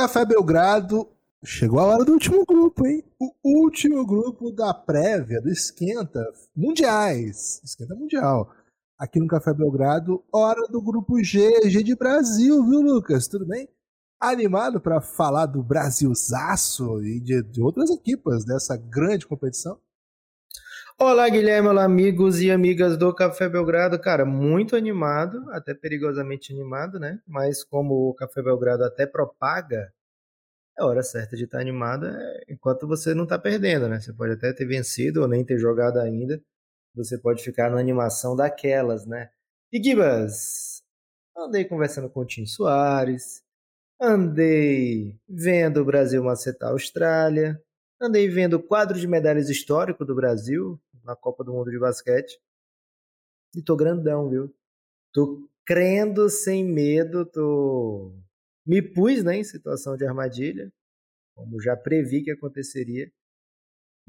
Café Belgrado, chegou a hora do último grupo, hein? O último grupo da prévia, do Esquenta Mundiais. Esquenta Mundial. Aqui no Café Belgrado, hora do grupo G, G de Brasil, viu, Lucas? Tudo bem? Animado para falar do Brasilzaço e de, de outras equipas dessa grande competição? Olá, Guilherme, olá, amigos e amigas do Café Belgrado. Cara, muito animado, até perigosamente animado, né? Mas como o Café Belgrado até propaga, é hora certa de estar animado é enquanto você não está perdendo, né? Você pode até ter vencido ou nem ter jogado ainda. Você pode ficar na animação daquelas, né? E Gibas, andei conversando com o Tim Soares, andei vendo o Brasil macetar a Austrália, andei vendo o quadro de medalhas histórico do Brasil, na Copa do Mundo de Basquete. E tô grandão, viu? Tô crendo sem medo, tô. Me pus né, em situação de armadilha, como já previ que aconteceria.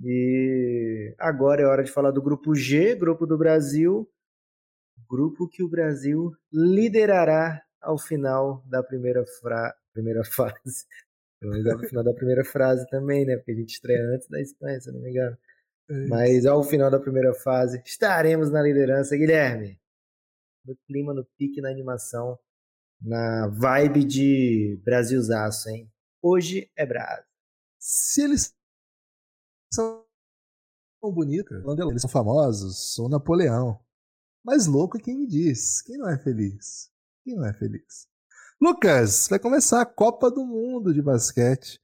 E agora é hora de falar do grupo G, grupo do Brasil, grupo que o Brasil liderará ao final da primeira, fra... primeira fase. No final da primeira frase também, né? Porque a gente estreia antes da Espanha, se não me engano. É Mas ao final da primeira fase, estaremos na liderança, Guilherme. No clima, no pique, na animação, na vibe de Brasilzaço, hein? Hoje é Brasil. Se eles são bonitos, eles são famosos, sou Napoleão. Mas louco é quem me diz. Quem não é feliz? Quem não é feliz? Lucas, vai começar a Copa do Mundo de basquete.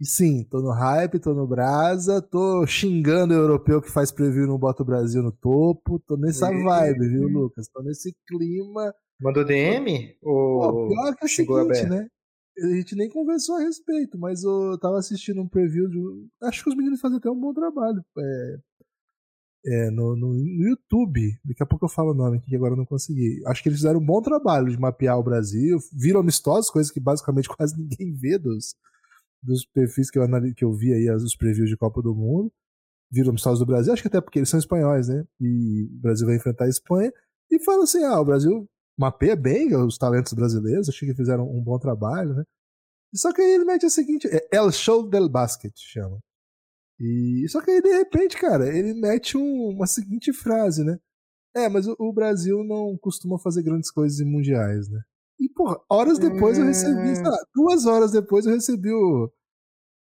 E sim, tô no hype, tô no brasa, tô xingando o europeu que faz preview e não bota o Brasil no topo. Tô nessa vibe, viu, Lucas? Tô nesse clima. Mandou DM? Ou Pô, pior que é o seguinte, né? A gente nem conversou a respeito, mas eu tava assistindo um preview de. Acho que os meninos fazem até um bom trabalho. É, é, no, no, no, YouTube. Daqui a pouco eu falo o nome aqui, que agora eu não consegui. Acho que eles fizeram um bom trabalho de mapear o Brasil. Viram amistosos, coisas que basicamente quase ninguém vê dos, dos perfis que eu, que eu vi aí, os previews de Copa do Mundo. Viram amistosos do Brasil, acho que até porque eles são espanhóis, né? E o Brasil vai enfrentar a Espanha. E fala assim: ah, o Brasil mapeia bem os talentos brasileiros, achei que fizeram um bom trabalho, né? Só que aí ele mete o seguinte: é El Show del Basket, chama. E só que aí, de repente, cara, ele mete um, uma seguinte frase, né? É, mas o, o, Brasil não costuma fazer grandes coisas em mundiais, né? E, porra, horas depois eu recebi, sei lá, duas horas depois eu recebi o,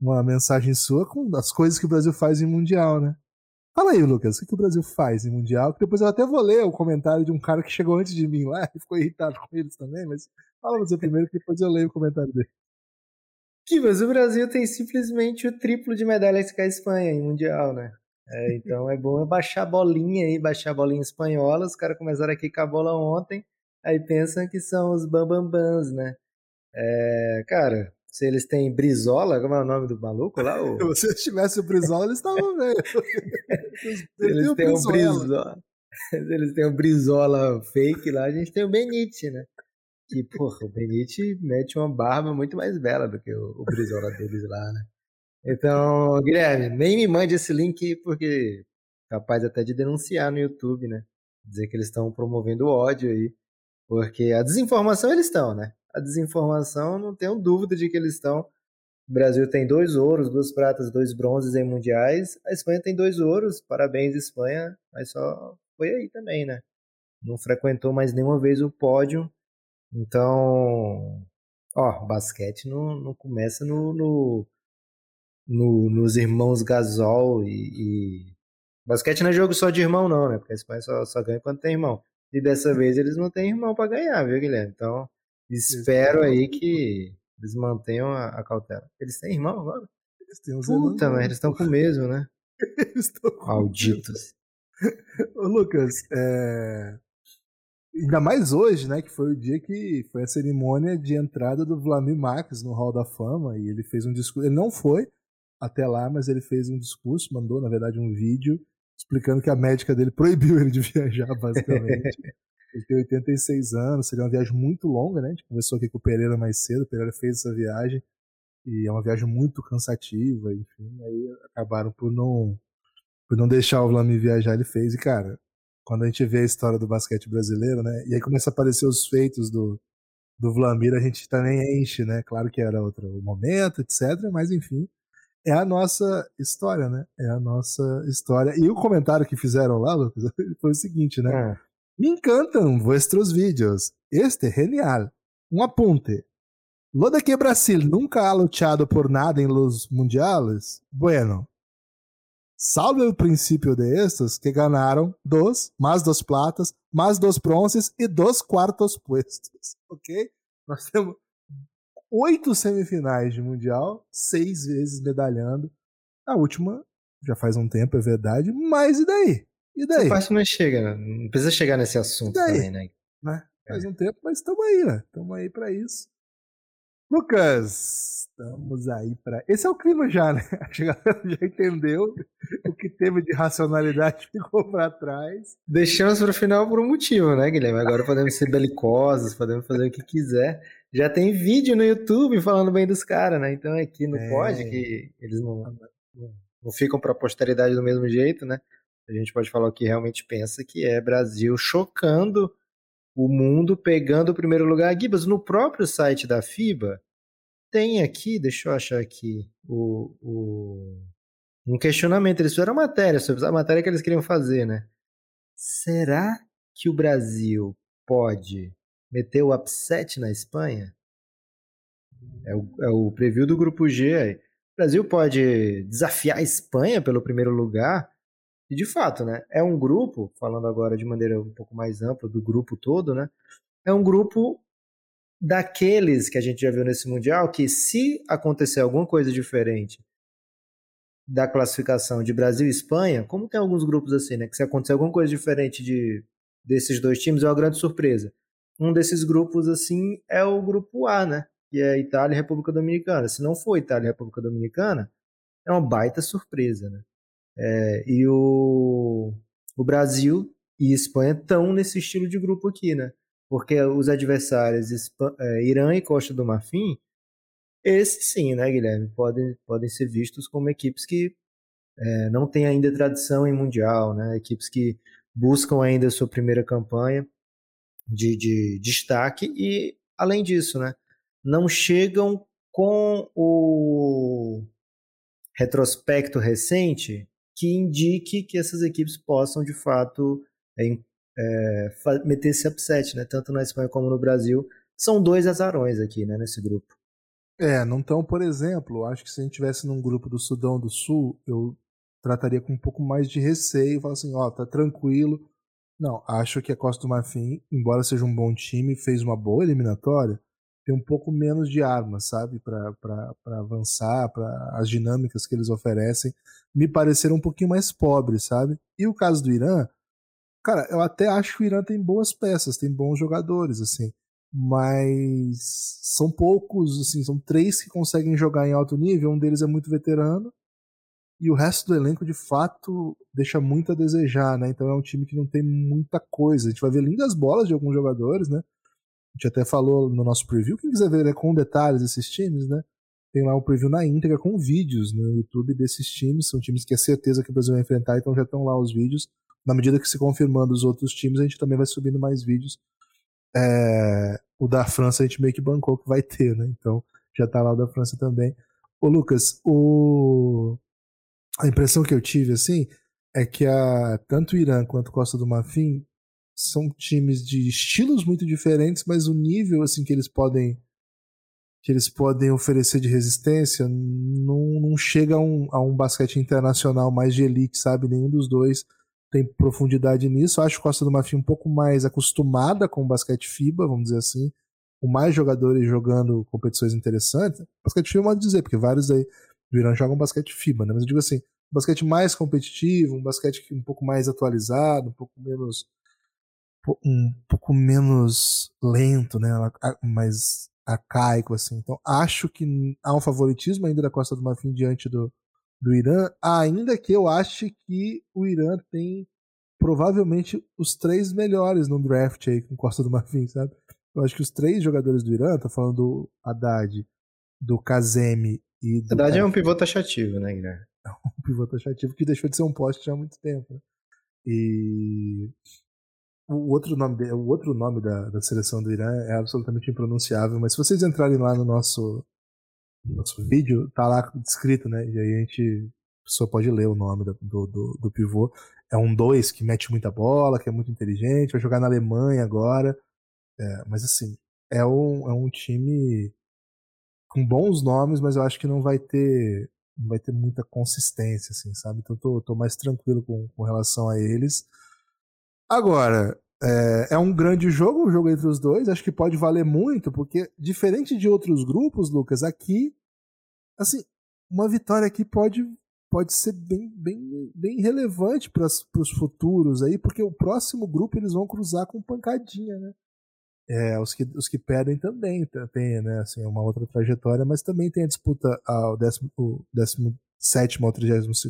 uma mensagem sua com as coisas que o Brasil faz em mundial, né? Fala aí, Lucas, o que, o Brasil faz em mundial? Que depois eu até vou ler o comentário de um cara que chegou antes de mim lá e ficou irritado com eles também, mas fala você primeiro que depois eu leio o comentário dele. Mas o Brasil tem simplesmente o triplo de medalhas que a Espanha em Mundial, né? É, então é bom baixar a bolinha aí, baixar a bolinha espanhola. Os caras começaram aqui com a bola ontem, aí pensam que são os bambambans, né? É, cara, se eles têm Brizola, como é o nome do maluco lá? O... Se tivesse o Brizola, eles estavam bem. se eles têm o Brizola. Eles têm o Brizola fake lá, a gente tem o Benite, né? que, porra, o Benite mete uma barba muito mais bela do que o, o Brizola deles lá, né? Então, Guilherme, nem me mande esse link porque capaz até de denunciar no YouTube, né? Dizer que eles estão promovendo ódio aí. Porque a desinformação eles estão, né? A desinformação, não tenho dúvida de que eles estão. O Brasil tem dois ouros, duas pratas, dois bronzes em mundiais. A Espanha tem dois ouros, parabéns Espanha, mas só foi aí também, né? Não frequentou mais nenhuma vez o pódio então, ó, basquete não, não começa no, no, no, nos irmãos Gasol e, e, Basquete não é jogo só de irmão, não, né? Porque a Espanha só, só ganha quando tem irmão. E dessa vez eles não têm irmão para ganhar, viu, Guilherme? Então, espero aí que eles mantenham a, a cautela. Eles têm irmão agora? Eles têm Puta, mas eles estão com o mesmo, né? eles estão com Malditos. Ô, Lucas, é... Ainda mais hoje, né? Que foi o dia que foi a cerimônia de entrada do Vladimir Marques no Hall da Fama. E ele fez um discurso. Ele não foi até lá, mas ele fez um discurso, mandou, na verdade, um vídeo explicando que a médica dele proibiu ele de viajar, basicamente. Ele tem 86 anos, seria uma viagem muito longa, né? A gente conversou aqui com o Pereira mais cedo, o Pereira fez essa viagem e é uma viagem muito cansativa, enfim, aí acabaram por não por não deixar o Vlamir viajar, ele fez. E, cara, quando a gente vê a história do basquete brasileiro, né? E aí começa a aparecer os feitos do, do Vlamir, a gente também enche, né? Claro que era outro momento, etc. Mas, enfim, é a nossa história, né? É a nossa história. E o comentário que fizeram lá, Lucas, foi o seguinte, né? É. Me encantam vuestros vídeos. Este é genial. Um apunte. Lo de que Brasil nunca ha luchado por nada em los mundiales? Bueno, salve o princípio de estos que ganharam dois, mais dos platas, mais dos bronzes e dos quartos puestos. Ok? Nós temos oito semifinais de Mundial, seis vezes medalhando. A última já faz um tempo, é verdade, mas e daí? E daí? Essa parte não chega, né? não precisa chegar nesse assunto também, né? né? Faz um tempo, mas estamos aí, né? Estamos aí para isso. Lucas, estamos aí para. Esse é o clima já, né? A galera já entendeu o que teve de racionalidade ficou para trás. Deixamos para o final por um motivo, né, Guilherme? Agora podemos ser belicosos, podemos fazer o que quiser. Já tem vídeo no YouTube falando bem dos caras, né? Então aqui não é... pode, que eles não, não, não ficam para a posteridade do mesmo jeito, né? A gente pode falar o que realmente pensa, que é Brasil chocando o mundo pegando o primeiro lugar. Gibas, no próprio site da FIBA, tem aqui, deixa eu achar aqui, o, o, um questionamento. Eles fizeram matéria sobre a matéria que eles queriam fazer, né? Será que o Brasil pode meter o upset na Espanha? É o, é o preview do grupo G aí. O Brasil pode desafiar a Espanha pelo primeiro lugar? E de fato, né? É um grupo, falando agora de maneira um pouco mais ampla do grupo todo, né? É um grupo daqueles que a gente já viu nesse Mundial que, se acontecer alguma coisa diferente da classificação de Brasil e Espanha, como tem alguns grupos assim, né? Que se acontecer alguma coisa diferente de, desses dois times, é uma grande surpresa. Um desses grupos, assim, é o grupo A, né? Que é Itália e República Dominicana. Se não for Itália e República Dominicana, é uma baita surpresa, né? É, e o, o Brasil e Espanha estão nesse estilo de grupo aqui, né? Porque os adversários é, Irã e Costa do Marfim, esses sim, né, Guilherme, podem, podem ser vistos como equipes que é, não têm ainda tradição em Mundial, né? Equipes que buscam ainda a sua primeira campanha de, de destaque e, além disso, né, não chegam com o retrospecto recente que indique que essas equipes possam, de fato, é, é, meter esse upset, né? Tanto na Espanha como no Brasil. São dois azarões aqui, né, nesse grupo. É, não estão, por exemplo, acho que se a gente tivesse num grupo do Sudão do Sul, eu trataria com um pouco mais de receio, falar assim, ó, tá tranquilo. Não, acho que a Costa do Marfim, embora seja um bom time, fez uma boa eliminatória, tem um pouco menos de armas, sabe, para avançar, para as dinâmicas que eles oferecem, me pareceram um pouquinho mais pobres, sabe? E o caso do Irã, cara, eu até acho que o Irã tem boas peças, tem bons jogadores, assim, mas são poucos, assim, são três que conseguem jogar em alto nível, um deles é muito veterano, e o resto do elenco, de fato, deixa muito a desejar, né? Então é um time que não tem muita coisa. A gente vai ver lindas bolas de alguns jogadores, né? gente até falou no nosso preview. Quem quiser ver né, com detalhes esses times, né? Tem lá um preview na íntegra com vídeos no YouTube desses times. São times que é certeza que o Brasil vai enfrentar, então já estão lá os vídeos. Na medida que se confirmando os outros times, a gente também vai subindo mais vídeos. É... O da França a gente meio que bancou que vai ter, né? Então já tá lá o da França também. Ô Lucas, o... a impressão que eu tive, assim, é que a... tanto o Irã quanto Costa do Marfim são times de estilos muito diferentes, mas o nível assim que eles podem que eles podem oferecer de resistência não, não chega a um, a um basquete internacional mais de elite, sabe? Nenhum dos dois tem profundidade nisso. Eu acho Costa do Marfim um pouco mais acostumada com o basquete FIBA, vamos dizer assim, com mais jogadores jogando competições interessantes. Basquete FIBA, modo dizer, porque vários aí do Irã jogam basquete FIBA, né? Mas eu digo assim, um basquete mais competitivo, um basquete um pouco mais atualizado, um pouco menos um pouco menos lento, né? Mais arcaico, assim. Então, acho que há um favoritismo ainda da Costa do Marfim diante do, do Irã, ainda que eu ache que o Irã tem provavelmente os três melhores no draft aí com Costa do Marfim, sabe? Eu acho que os três jogadores do Irã, tá falando do Haddad, do Kazemi e do. Haddad é um pivô taxativo, né, Guilherme? É um pivô taxativo que deixou de ser um poste já há muito tempo. Né? E o outro nome, de, o outro nome da, da seleção do Irã é absolutamente impronunciável, mas se vocês entrarem lá no nosso, no nosso vídeo, tá lá descrito, né? E aí a gente pessoa pode ler o nome do, do, do pivô. É um 2 que mete muita bola, que é muito inteligente, vai jogar na Alemanha agora. É, mas assim, é um, é um time com bons nomes, mas eu acho que não vai ter não vai ter muita consistência, assim, sabe? Então tô, tô mais tranquilo com, com relação a eles. Agora, é, é, um grande jogo, um jogo entre os dois. Acho que pode valer muito, porque diferente de outros grupos, Lucas, aqui, assim, uma vitória aqui pode, pode ser bem, bem, bem relevante para os futuros aí, porque o próximo grupo eles vão cruzar com pancadinha, né? É, os, que, os que perdem também tem né, assim, uma outra trajetória, mas também tem a disputa ao 17 ao 32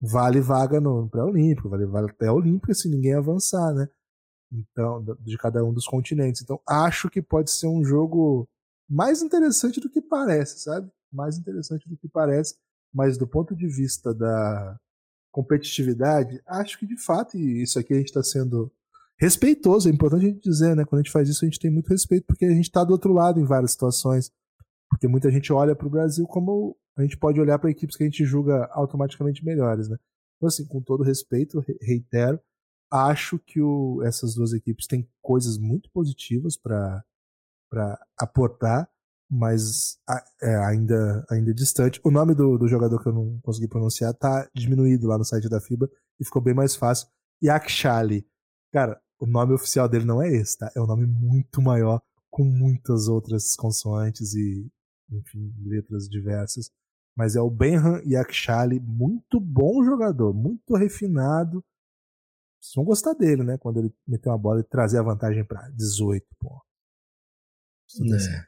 vale vaga no pré-olímpico, vale vaga até olímpica se ninguém avançar, né? Então, de cada um dos continentes. Então, acho que pode ser um jogo mais interessante do que parece, sabe? Mais interessante do que parece, mas do ponto de vista da competitividade, acho que de fato, e isso aqui a gente está sendo respeitoso, é importante a gente dizer, né? Quando a gente faz isso, a gente tem muito respeito, porque a gente está do outro lado em várias situações. Porque muita gente olha para o Brasil como a gente pode olhar para equipes que a gente julga automaticamente melhores, né? Então, assim, com todo respeito, reitero, acho que o, essas duas equipes têm coisas muito positivas para aportar, mas é ainda, ainda distante. O nome do, do jogador que eu não consegui pronunciar tá diminuído lá no site da FIBA e ficou bem mais fácil. Yakshali. Cara, o nome oficial dele não é esse, tá? É um nome muito maior, com muitas outras consoantes e, enfim, letras diversas. Mas é o Benham Yakshali, muito bom jogador, muito refinado. Vocês vão gostar dele, né? Quando ele meter uma bola e trazer a vantagem para 18 pontos. É.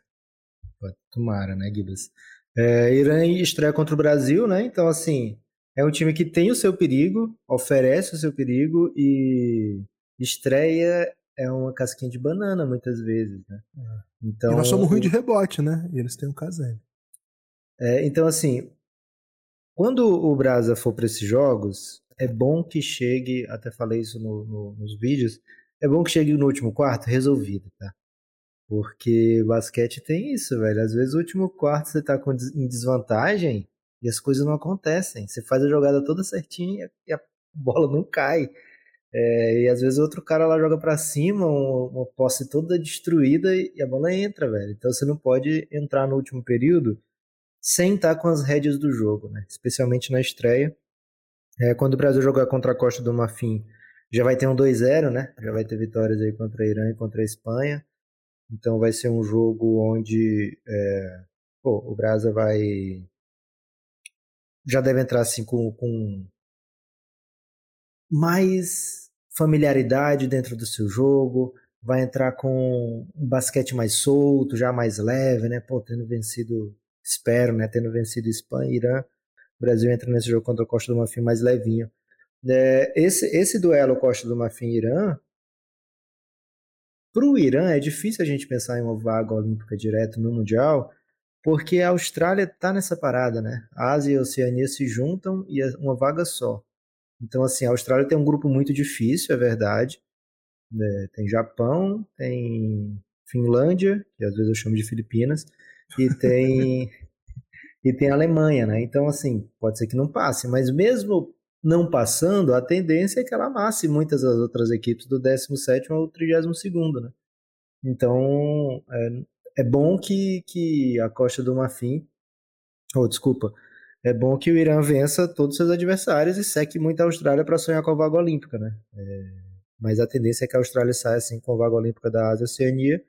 Tomara, né, Gibas? É, Irã estreia contra o Brasil, né? Então, assim, é um time que tem o seu perigo, oferece o seu perigo e estreia é uma casquinha de banana muitas vezes, né? É. Então, e nós somos ruins de rebote, né? E eles têm um Kazan. É, então, assim, quando o Brasa for para esses jogos, é bom que chegue, até falei isso no, no, nos vídeos, é bom que chegue no último quarto resolvido, tá? Porque basquete tem isso, velho. Às vezes o último quarto você tá com, em desvantagem e as coisas não acontecem. Você faz a jogada toda certinha e a bola não cai. É, e às vezes outro cara lá joga para cima, uma, uma posse toda destruída e a bola entra, velho. Então você não pode entrar no último período sem estar com as rédeas do jogo, né? Especialmente na estreia. É, quando o Brasil jogar contra a Costa do Marfim, já vai ter um 2-0, né? Já vai ter vitórias aí contra a Irã e contra a Espanha. Então vai ser um jogo onde é, pô, o Brasa vai. Já deve entrar assim com, com mais familiaridade dentro do seu jogo, vai entrar com um basquete mais solto, já mais leve, né? Pô, tendo vencido, espero, né? Tendo vencido Espanha e Irã, o Brasil entra nesse jogo contra a Costa do Marfim mais levinho. É, esse, esse duelo Costa do Marfim Irã, para o Irã é difícil a gente pensar em uma vaga olímpica direto no Mundial, porque a Austrália está nessa parada, né? A Ásia e a Oceania se juntam e é uma vaga só. Então, assim, a Austrália tem um grupo muito difícil, é verdade. É, tem Japão, tem Finlândia, que às vezes eu chamo de Filipinas, e tem e tem Alemanha, né? Então, assim, pode ser que não passe, mas mesmo não passando, a tendência é que ela amasse muitas das outras equipes do 17 ao 32 né? Então, é, é bom que, que a Costa do Marfim, ou oh, desculpa, é bom que o Irã vença todos os seus adversários e seque muito a Austrália para sonhar com a vaga olímpica, né? É, mas a tendência é que a Austrália saia assim com a vaga olímpica da Ásia Oceania.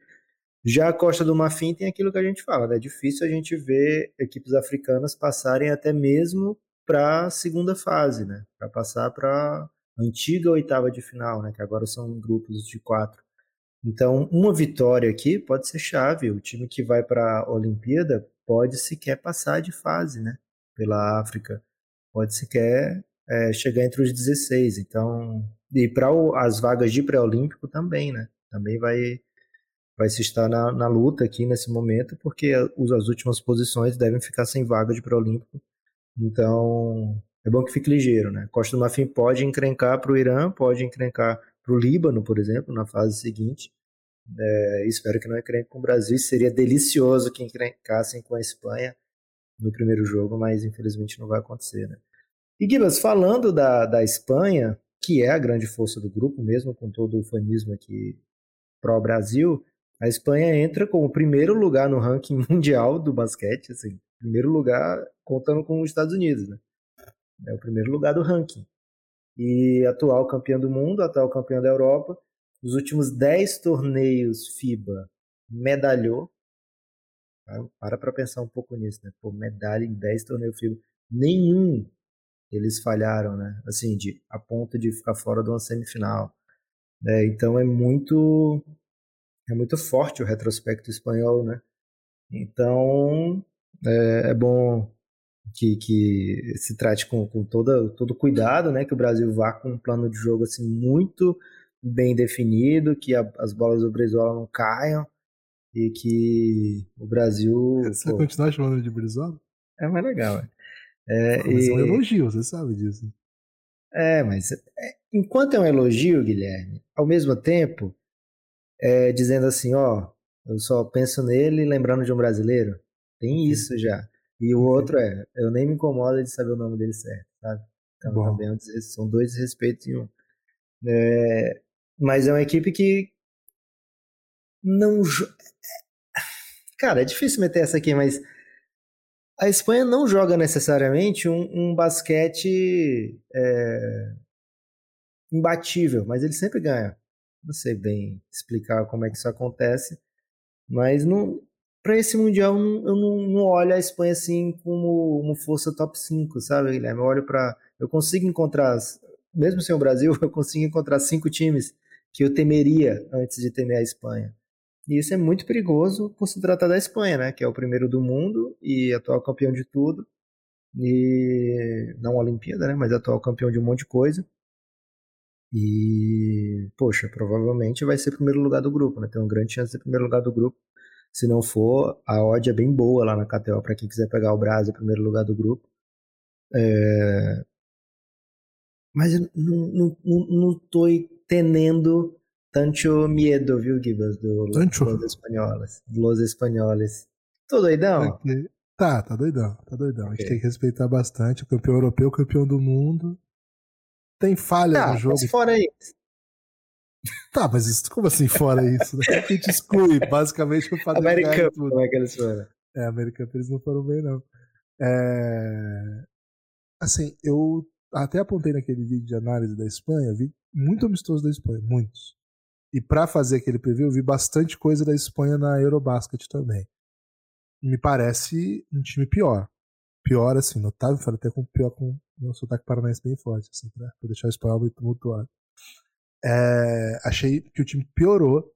Já a Costa do Marfim tem aquilo que a gente fala, né? É difícil a gente ver equipes africanas passarem até mesmo para a segunda fase, né? Para passar para a antiga oitava de final, né? Que agora são grupos de quatro. Então, uma vitória aqui pode ser chave. O time que vai para a Olimpíada pode sequer passar de fase, né? Pela África, pode sequer é, chegar entre os 16. Então, e para as vagas de pré-olímpico também, né? Também vai vai se estar na, na luta aqui nesse momento, porque as, as últimas posições devem ficar sem vaga de pré-olímpico. Então, é bom que fique ligeiro, né? Costa do Marfim pode encrencar para o Irã, pode encrencar para o Líbano, por exemplo, na fase seguinte. É, espero que não encrenque com o Brasil. Seria delicioso que encrencassem com a Espanha no primeiro jogo, mas infelizmente não vai acontecer, né? E Gibas, falando da, da Espanha, que é a grande força do grupo, mesmo com todo o fanismo aqui pró-Brasil, a Espanha entra como primeiro lugar no ranking mundial do basquete, assim, primeiro lugar contando com os Estados Unidos, né? É o primeiro lugar do ranking. E atual campeão do mundo, atual campeão da Europa, nos últimos 10 torneios FIBA medalhou. Para para pensar um pouco nisso, né? Pô, medalha em 10 torneios FIBA. Nenhum eles falharam, né? Assim, de, a ponto de ficar fora de uma semifinal. É, então é muito é muito forte o retrospecto espanhol, né? Então é, é bom que, que se trate com, com toda, todo cuidado, né? Que o Brasil vá com um plano de jogo assim muito bem definido, que a, as bolas do Brizola não caiam e que o Brasil. Você pô, continuar chamando de Brizola? É mais legal, é. É, mas e... é um elogio, você sabe disso. É, mas é, enquanto é um elogio, Guilherme, ao mesmo tempo, é, dizendo assim, ó, eu só penso nele lembrando de um brasileiro, tem isso já. E o outro é, eu nem me incomodo de saber o nome dele certo, sabe? Então Bom. também é são dois respeitos em um. É, mas é uma equipe que não. Cara, é difícil meter essa aqui, mas a Espanha não joga necessariamente um, um basquete é, imbatível, mas ele sempre ganha. Não sei bem explicar como é que isso acontece, mas para esse Mundial eu não, não, olho a Espanha assim como uma força top 5, sabe, Guilherme? Eu olho para. Eu consigo encontrar, mesmo sem o Brasil, eu consigo encontrar cinco times que eu temeria antes de temer a Espanha. E isso é muito perigoso por se tratar da Espanha, né? Que é o primeiro do mundo e atual campeão de tudo. E não Olimpíada, né? Mas atual campeão de um monte de coisa. E, poxa, provavelmente vai ser primeiro lugar do grupo, né? Tem uma grande chance de ser primeiro lugar do grupo. Se não for, a odd é bem boa lá na KTO para quem quiser pegar o Brasil primeiro lugar do grupo. É... Mas não, não, não, não tô entendendo tanto medo, viu, Gibas? Do Tancho? Los Espanholes. Los Espanholes. Tô doidão? É tá, tá doidão, tá doidão. Okay. A gente tem que respeitar bastante. O campeão europeu, o campeão do mundo. Tem falha tá, no jogo. Mas fora isso. Tá, mas isso, como assim fora isso? Né? A gente exclui, basicamente, o fato American, como é que eles foram? É, American eles não foram bem, não. É... Assim, eu até apontei naquele vídeo de análise da Espanha, vi muito amistoso da Espanha, muitos. E para fazer aquele preview, eu vi bastante coisa da Espanha na Eurobasket também. Me parece um time pior. Pior, assim, notável, falei até com pior com o sotaque paranaense bem forte, assim, pra, pra deixar o espanhol muito tumultuado. É, achei que o time piorou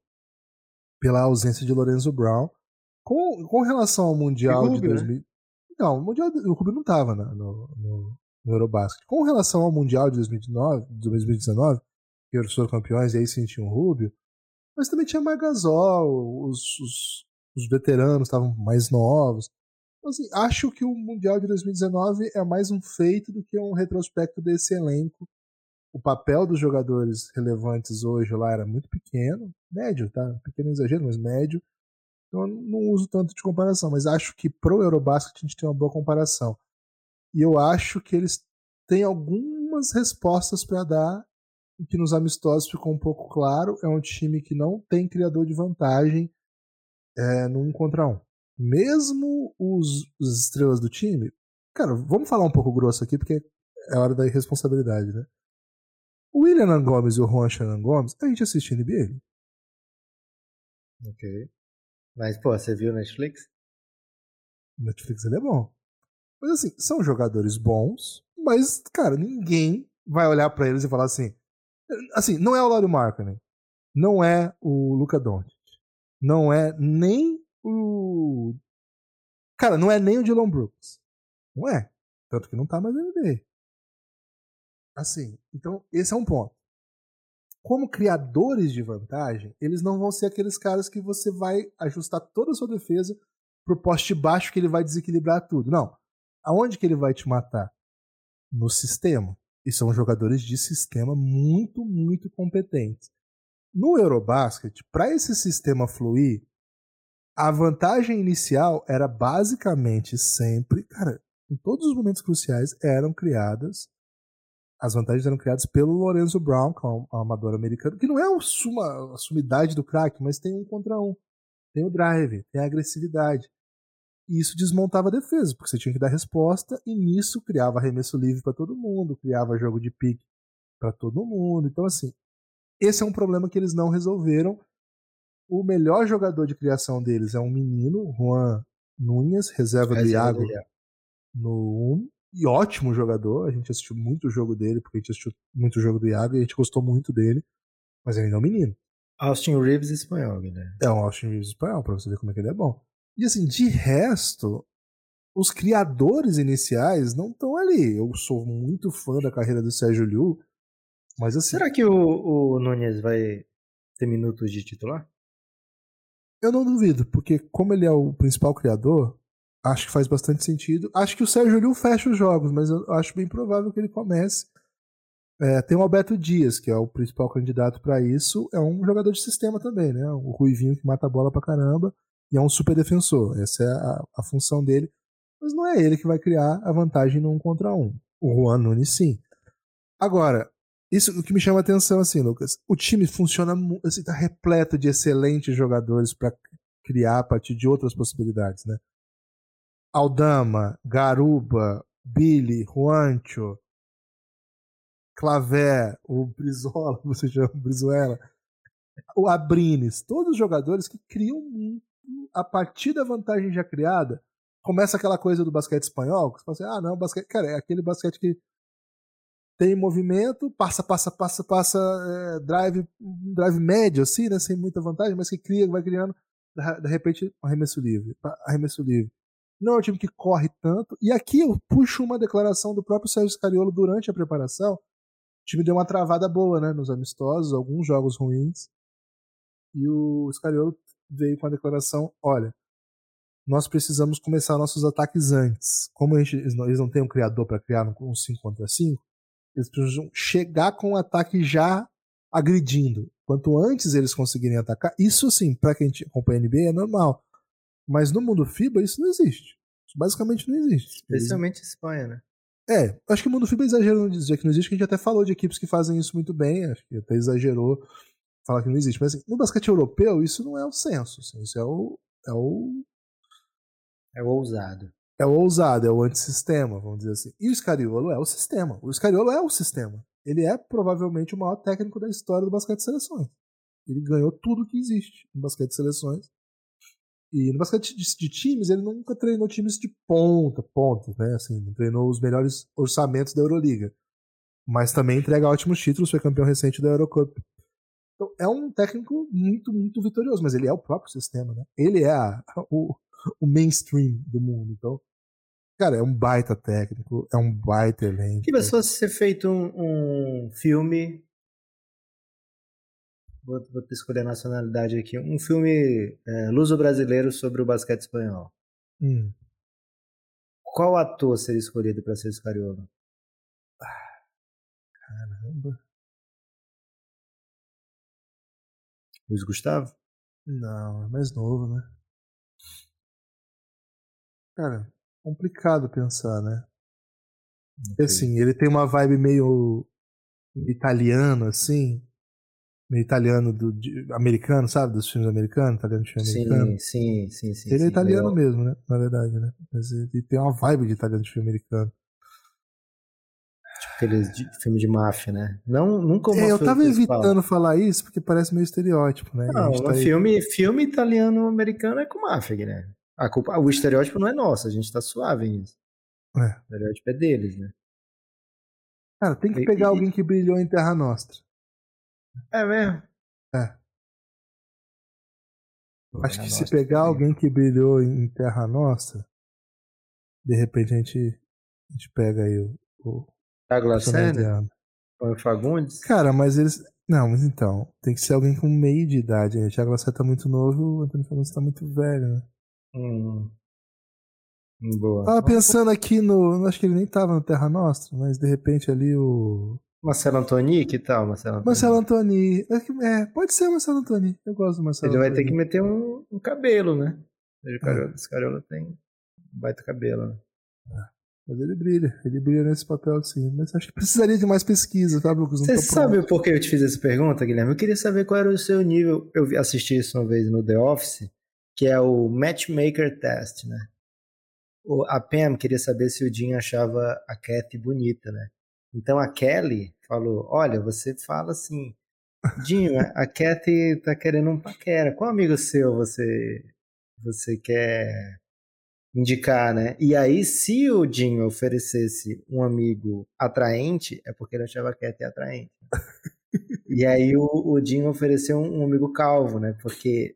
pela ausência de Lorenzo Brown. Com, com relação ao Mundial Rubio, de 2000. Né? Não, o Mundial o Rubio não estava no, no, no Eurobasket. Com relação ao Mundial de 2019, 2019 que eles foram campeões, e aí sim tinha o Rubio. Mas também tinha Margasol, os, os, os veteranos estavam mais novos. Então, assim, acho que o Mundial de 2019 é mais um feito do que um retrospecto desse elenco. O papel dos jogadores relevantes hoje lá era muito pequeno, médio, tá? Pequeno exagero, mas médio. Então eu não uso tanto de comparação, mas acho que pro Eurobasket a gente tem uma boa comparação. E eu acho que eles têm algumas respostas para dar que nos amistosos ficou um pouco claro, é um time que não tem criador de vantagem é, no um contra um. Mesmo os, os estrelas do time, cara, vamos falar um pouco grosso aqui, porque é hora da irresponsabilidade, né? O William Gomes e o Juan Shannon Gomes, a gente assiste NBA. Ok. Mas, pô, você viu Netflix? Netflix ele é bom. Mas assim, são jogadores bons, mas, cara, ninguém vai olhar para eles e falar assim: Assim, não é o Laurie Markkinen. Não é o Luca Doncic. Não é nem o. Cara, não é nem o Dylan Brooks. Não é. Tanto que não tá mais na NBA. assim, então esse é um ponto. Como criadores de vantagem, eles não vão ser aqueles caras que você vai ajustar toda a sua defesa pro poste baixo que ele vai desequilibrar tudo. Não. Aonde que ele vai te matar? No sistema. E são jogadores de sistema muito, muito competentes. No Eurobasket, para esse sistema fluir, a vantagem inicial era basicamente sempre, cara, em todos os momentos cruciais eram criadas as vantagens eram criadas pelo Lorenzo Brown, que é um amador americano, que não é a, sumidade do craque, mas tem um contra um. Tem o drive, tem a agressividade. E isso desmontava a defesa, porque você tinha que dar resposta, e nisso criava arremesso livre para todo mundo, criava jogo de pique para todo mundo. Então, assim, esse é um problema que eles não resolveram. O melhor jogador de criação deles é um menino, Juan Nunes, reserva do Iago no 1 e ótimo jogador. A gente assistiu muito o jogo dele, porque a gente assistiu muito o jogo do Iago e a gente gostou muito dele. Mas ele ainda é um menino. Austin Reeves espanhol, né? É um Austin Reeves espanhol, pra você ver como é que ele é bom. E assim, de resto, os criadores iniciais não estão ali. Eu sou muito fã da carreira do Sérgio Liu, mas assim. Será que o, o Nunes vai ter minutos de titular? Eu não duvido, porque como ele é o principal criador, Acho que faz bastante sentido. Acho que o Sérgio Liu fecha os jogos, mas eu acho bem provável que ele comece. É, tem o Alberto Dias, que é o principal candidato para isso. É um jogador de sistema também, né? O Ruivinho que mata a bola pra caramba e é um super defensor. Essa é a, a função dele. Mas não é ele que vai criar a vantagem no um contra um. O Juan Nunes sim. Agora, isso o que me chama a atenção, assim, Lucas. O time funciona, assim, tá repleto de excelentes jogadores para criar a partir de outras possibilidades, né? Aldama, Garuba, Billy, Juancho, Clavé, o Brizola, você chama Brizuela, o Abrines, todos os jogadores que criam a partir da vantagem já criada, começa aquela coisa do basquete espanhol, que você fala assim, ah, não, basquete, cara, é aquele basquete que tem movimento, passa, passa, passa, passa, é, drive, drive médio, assim, né, sem muita vantagem, mas que cria, vai criando, de repente, arremesso livre, arremesso livre não é um time que corre tanto. E aqui eu puxo uma declaração do próprio Sérgio Scariolo durante a preparação. O time deu uma travada boa, né, nos amistosos, alguns jogos ruins. E o Scariolo veio com a declaração: olha, nós precisamos começar nossos ataques antes. Como gente, eles, não, eles não têm um criador para criar um 5 contra 5, eles precisam chegar com o ataque já agredindo. Quanto antes eles conseguirem atacar, isso sim, para quem acompanha a NBA é normal. Mas no mundo FIBA isso não existe. Isso basicamente não existe. Especialmente Espanha, né? É, acho que o mundo FIBA exagerou no dizer que não existe, que a gente até falou de equipes que fazem isso muito bem, acho que até exagerou falar que não existe. Mas assim, no basquete europeu, isso não é o senso. Assim, isso é o. É o. É o ousado. É o ousado, é o antissistema, vamos dizer assim. E o Scariolo é o sistema. O Scariolo é o sistema. Ele é provavelmente o maior técnico da história do basquete de seleções. Ele ganhou tudo que existe no basquete de seleções e no basquete de, de, times, ele nunca treinou times de ponta, ponta, né? Assim, treinou os melhores orçamentos da Euroliga. Mas também entrega ótimos títulos, foi campeão recente da Eurocup. Então, é um técnico muito, muito vitorioso, mas ele é o próprio sistema, né? Ele é a, o, o mainstream do mundo. Então, cara, é um baita técnico, é um baita elenco. Que pessoa ser feito um, um filme Vou, vou escolher a nacionalidade aqui. Um filme é, luso-brasileiro sobre o basquete espanhol. Hum. Qual ator seria escolhido para ser Scariolo? Luiz Gustavo? Não, é mais novo, né? Cara, complicado pensar, né? Okay. Assim, ele tem uma vibe meio italiano, assim meio italiano do de, americano, sabe? Dos filmes americanos, italiano de filme sim, americano. Sim, sim, sim. Ele sim, é italiano mesmo, né? Na verdade, né? Mas ele tem uma vibe de italiano de filme americano. Aqueles de, filme de máfia, né? Não, nunca é, eu tava evitando falar isso porque parece meio estereótipo, né? Não, tá filme, aí... filme italiano-americano é com máfia, né? A culpa, o estereótipo não é nosso, a gente tá suave nisso. É. O estereótipo é deles, né? Cara, tem que pegar e, alguém que brilhou em Terra Nostra. É mesmo? É. Acho que se pegar alguém que brilhou em Terra Nossa, de repente a gente, a gente pega aí o. o Douglas? Antônio Fagundes? Cara, mas eles. Não, mas então. Tem que ser alguém com meio de idade. Né? O Thiago Lacerda tá muito novo o Antônio Fagundes tá muito velho, né? Hum. Boa. Tava pensando aqui no. Acho que ele nem tava no Terra Nostra, mas de repente ali o. Marcelo Antoni, que tal, Marcelo Antoni? Marcelo Antoni. É, pode ser Marcelo Antoni. Eu gosto do Marcelo Ele vai Antoni. ter que meter um, um cabelo, né? Esse Cariola, esse Cariola tem um baita cabelo, né? Mas ele brilha, ele brilha nesse papel sim. Mas acho que precisaria de mais pesquisa, tá, Lucas? Você sabe por que eu te fiz essa pergunta, Guilherme? Eu queria saber qual era o seu nível. Eu assisti isso uma vez no The Office, que é o Matchmaker Test, né? A Pam queria saber se o Jim achava a Kathy bonita, né? Então a Kelly falou: Olha, você fala assim, a a Kathy tá querendo um paquera. Qual amigo seu você, você quer indicar, né? E aí, se o Jim oferecesse um amigo atraente, é porque ele achava a Kathy atraente. E aí o, o Jim ofereceu um, um amigo calvo, né? Porque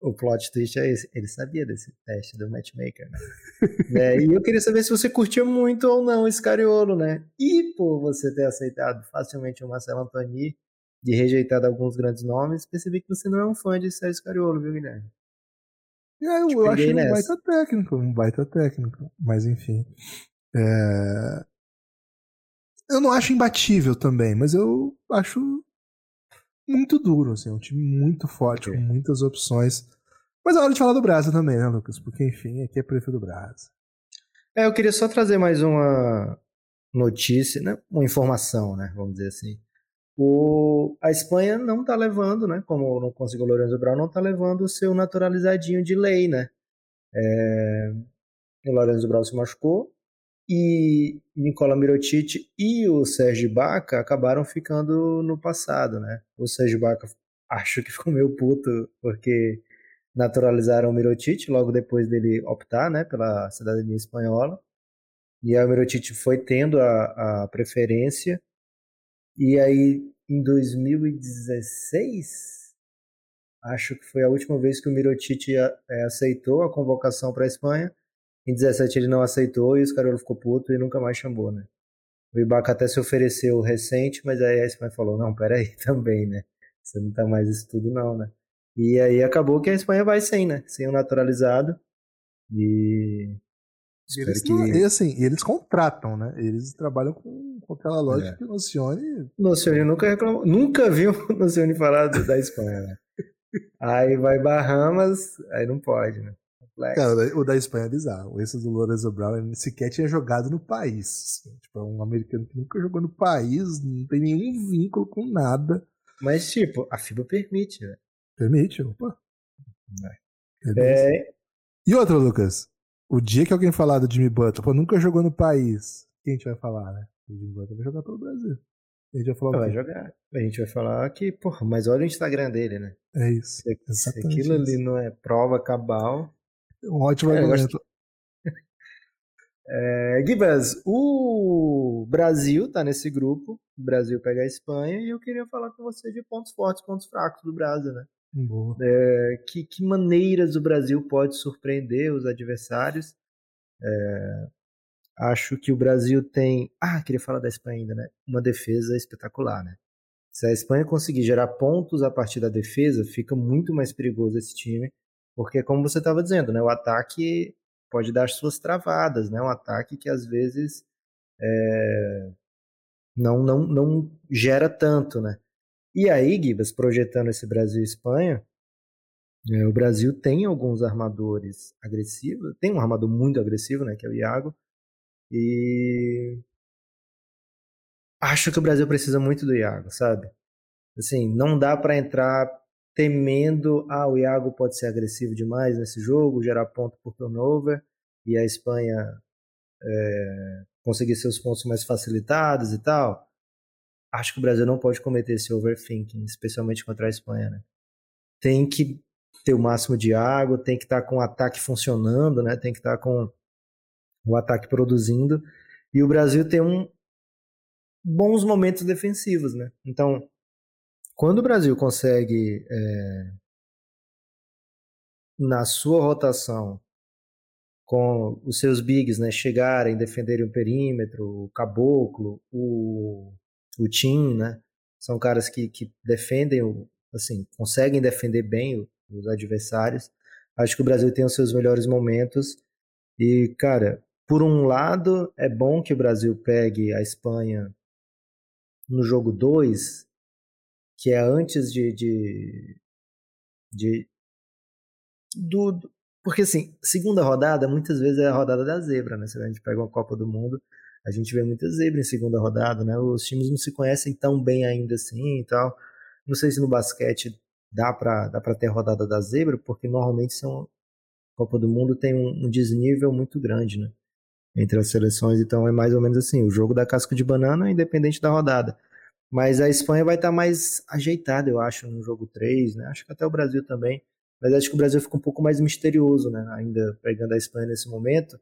o plot twist é esse. Ele sabia desse teste do matchmaker, né? É, e eu queria saber se você curtia muito ou não esse cariolo, né? E por você ter aceitado facilmente o Marcelo Antoni de rejeitado alguns grandes nomes, percebi que você não é um fã de Sérgio Cariolo, viu, Guilherme? É, eu Te acho um nessa. baita técnico, um baita técnico. Mas enfim. É... Eu não acho imbatível também, mas eu acho muito duro, assim, é um time muito forte, Ok. com muitas opções. Mas é hora de falar do Brasa também, né, Lucas? Porque, enfim, aqui é prefeito do Brasa. É, eu queria só trazer mais uma notícia, né? uma informação, né? Vamos dizer assim. O, a Espanha não está levando, né? Como não conseguiu o Lourenço Brau, não está levando o seu naturalizadinho de lei, né? É, o Lourenço Brau se machucou e Nicola Mirotic e o Sérgio Baca acabaram ficando no passado, né? O Sérgio Baca acho que ficou meio puto porque naturalizaram o Mirotic logo depois dele optar, né, pela cidadania espanhola. E aí o Mirotic foi tendo a, a preferência. E aí em 2016, acho que foi a última vez que o Mirotic a- eh, aceitou a convocação para a Espanha. Em 17 ele não aceitou e o Scarolo ficou puto e nunca mais chamou, né? O Ibaka até se ofereceu recente, mas aí a Espanha falou: não, peraí também, né? Você não tá mais isso tudo, não, né? E aí acabou que a Espanha vai sem, né? Sem o naturalizado. E. Espero Eles, que. não- e assim, e eles contratam, né? Eles trabalham com, com aquela lógica É. que o Nocione Nocione nunca reclamou, nunca viu o Nocione falar do- da Espanha, né? Aí vai Bahamas, aí não pode, né? Complexo. Cara, o da- Espanha é bizarro. Esse do Lorenzo Brown ele sequer tinha jogado no país. assim. Tipo, é um americano que nunca jogou no país, não tem nenhum vínculo com nada. Mas, tipo, a FIBA permite, né? Permite, opa. Beleza. É, E outra, Lucas. O dia que alguém falar do Jimmy Butler, pô, nunca jogou no país, quem a gente vai falar, né? O Jimmy Butler vai jogar pelo Brasil. A gente vai falar vai jogar. A gente vai falar que, porra, mas olha o Instagram dele, né? É isso. Se, se Exatamente aquilo isso. ali não é prova cabal. Um ótimo É, argumento. É, Gibas, o Brasil tá nesse grupo. O Brasil pega a Espanha e eu queria falar com você de pontos fortes, pontos fracos do Brasil, né? É, que, que maneiras o Brasil pode surpreender os adversários. É, acho que o Brasil tem. Ah, queria falar da Espanha ainda, né? Uma defesa espetacular, né? Se a Espanha conseguir gerar pontos a partir da defesa, fica muito mais perigoso esse time, porque como você estava dizendo, né? O ataque pode dar as suas travadas, né? Um ataque que às vezes é, não, não, não gera tanto, né? E aí, Gibas, projetando esse Brasil e Espanha, é, o Brasil tem alguns armadores agressivos, tem um armador muito agressivo, né, que é o Iago, e acho que o Brasil precisa muito do Iago, sabe? Assim, não dá para entrar temendo, ah, o Iago pode ser agressivo demais nesse jogo, gerar ponto por turnover, e a Espanha é, conseguir seus pontos mais facilitados e tal. Acho que o Brasil não pode cometer esse overthinking, especialmente contra a Espanha, né? Tem que ter o máximo de água, tem que estar com o ataque funcionando, né? Tem que estar com o ataque produzindo. E o Brasil tem um bons momentos defensivos, né? Então, quando o Brasil consegue é, na sua rotação com os seus bigs, né, chegarem, defenderem o perímetro, o caboclo, o o Tim, né? São caras que, que defendem, o, assim, conseguem defender bem os adversários. Acho que o Brasil tem os seus melhores momentos. E, cara, por um lado, é bom que o Brasil pegue a Espanha no jogo 2, que é antes de, de, de do, porque assim, segunda rodada muitas vezes é a rodada da zebra, né? Se a gente pega uma Copa do Mundo, a gente vê muita zebra em segunda rodada, né? Os times não se conhecem tão bem ainda assim e tal. Não sei se no basquete dá para dá para ter rodada da zebra, porque normalmente são Copa do Mundo tem um, um, desnível muito grande, né? Entre as seleções, então é mais ou menos assim, o jogo da casca de banana independente da rodada. Mas a Espanha vai estar tá mais ajeitada, eu acho, no jogo 3, né? Acho que até o Brasil também. Mas acho que o Brasil fica um pouco mais misterioso, né? Ainda pegando a Espanha nesse momento.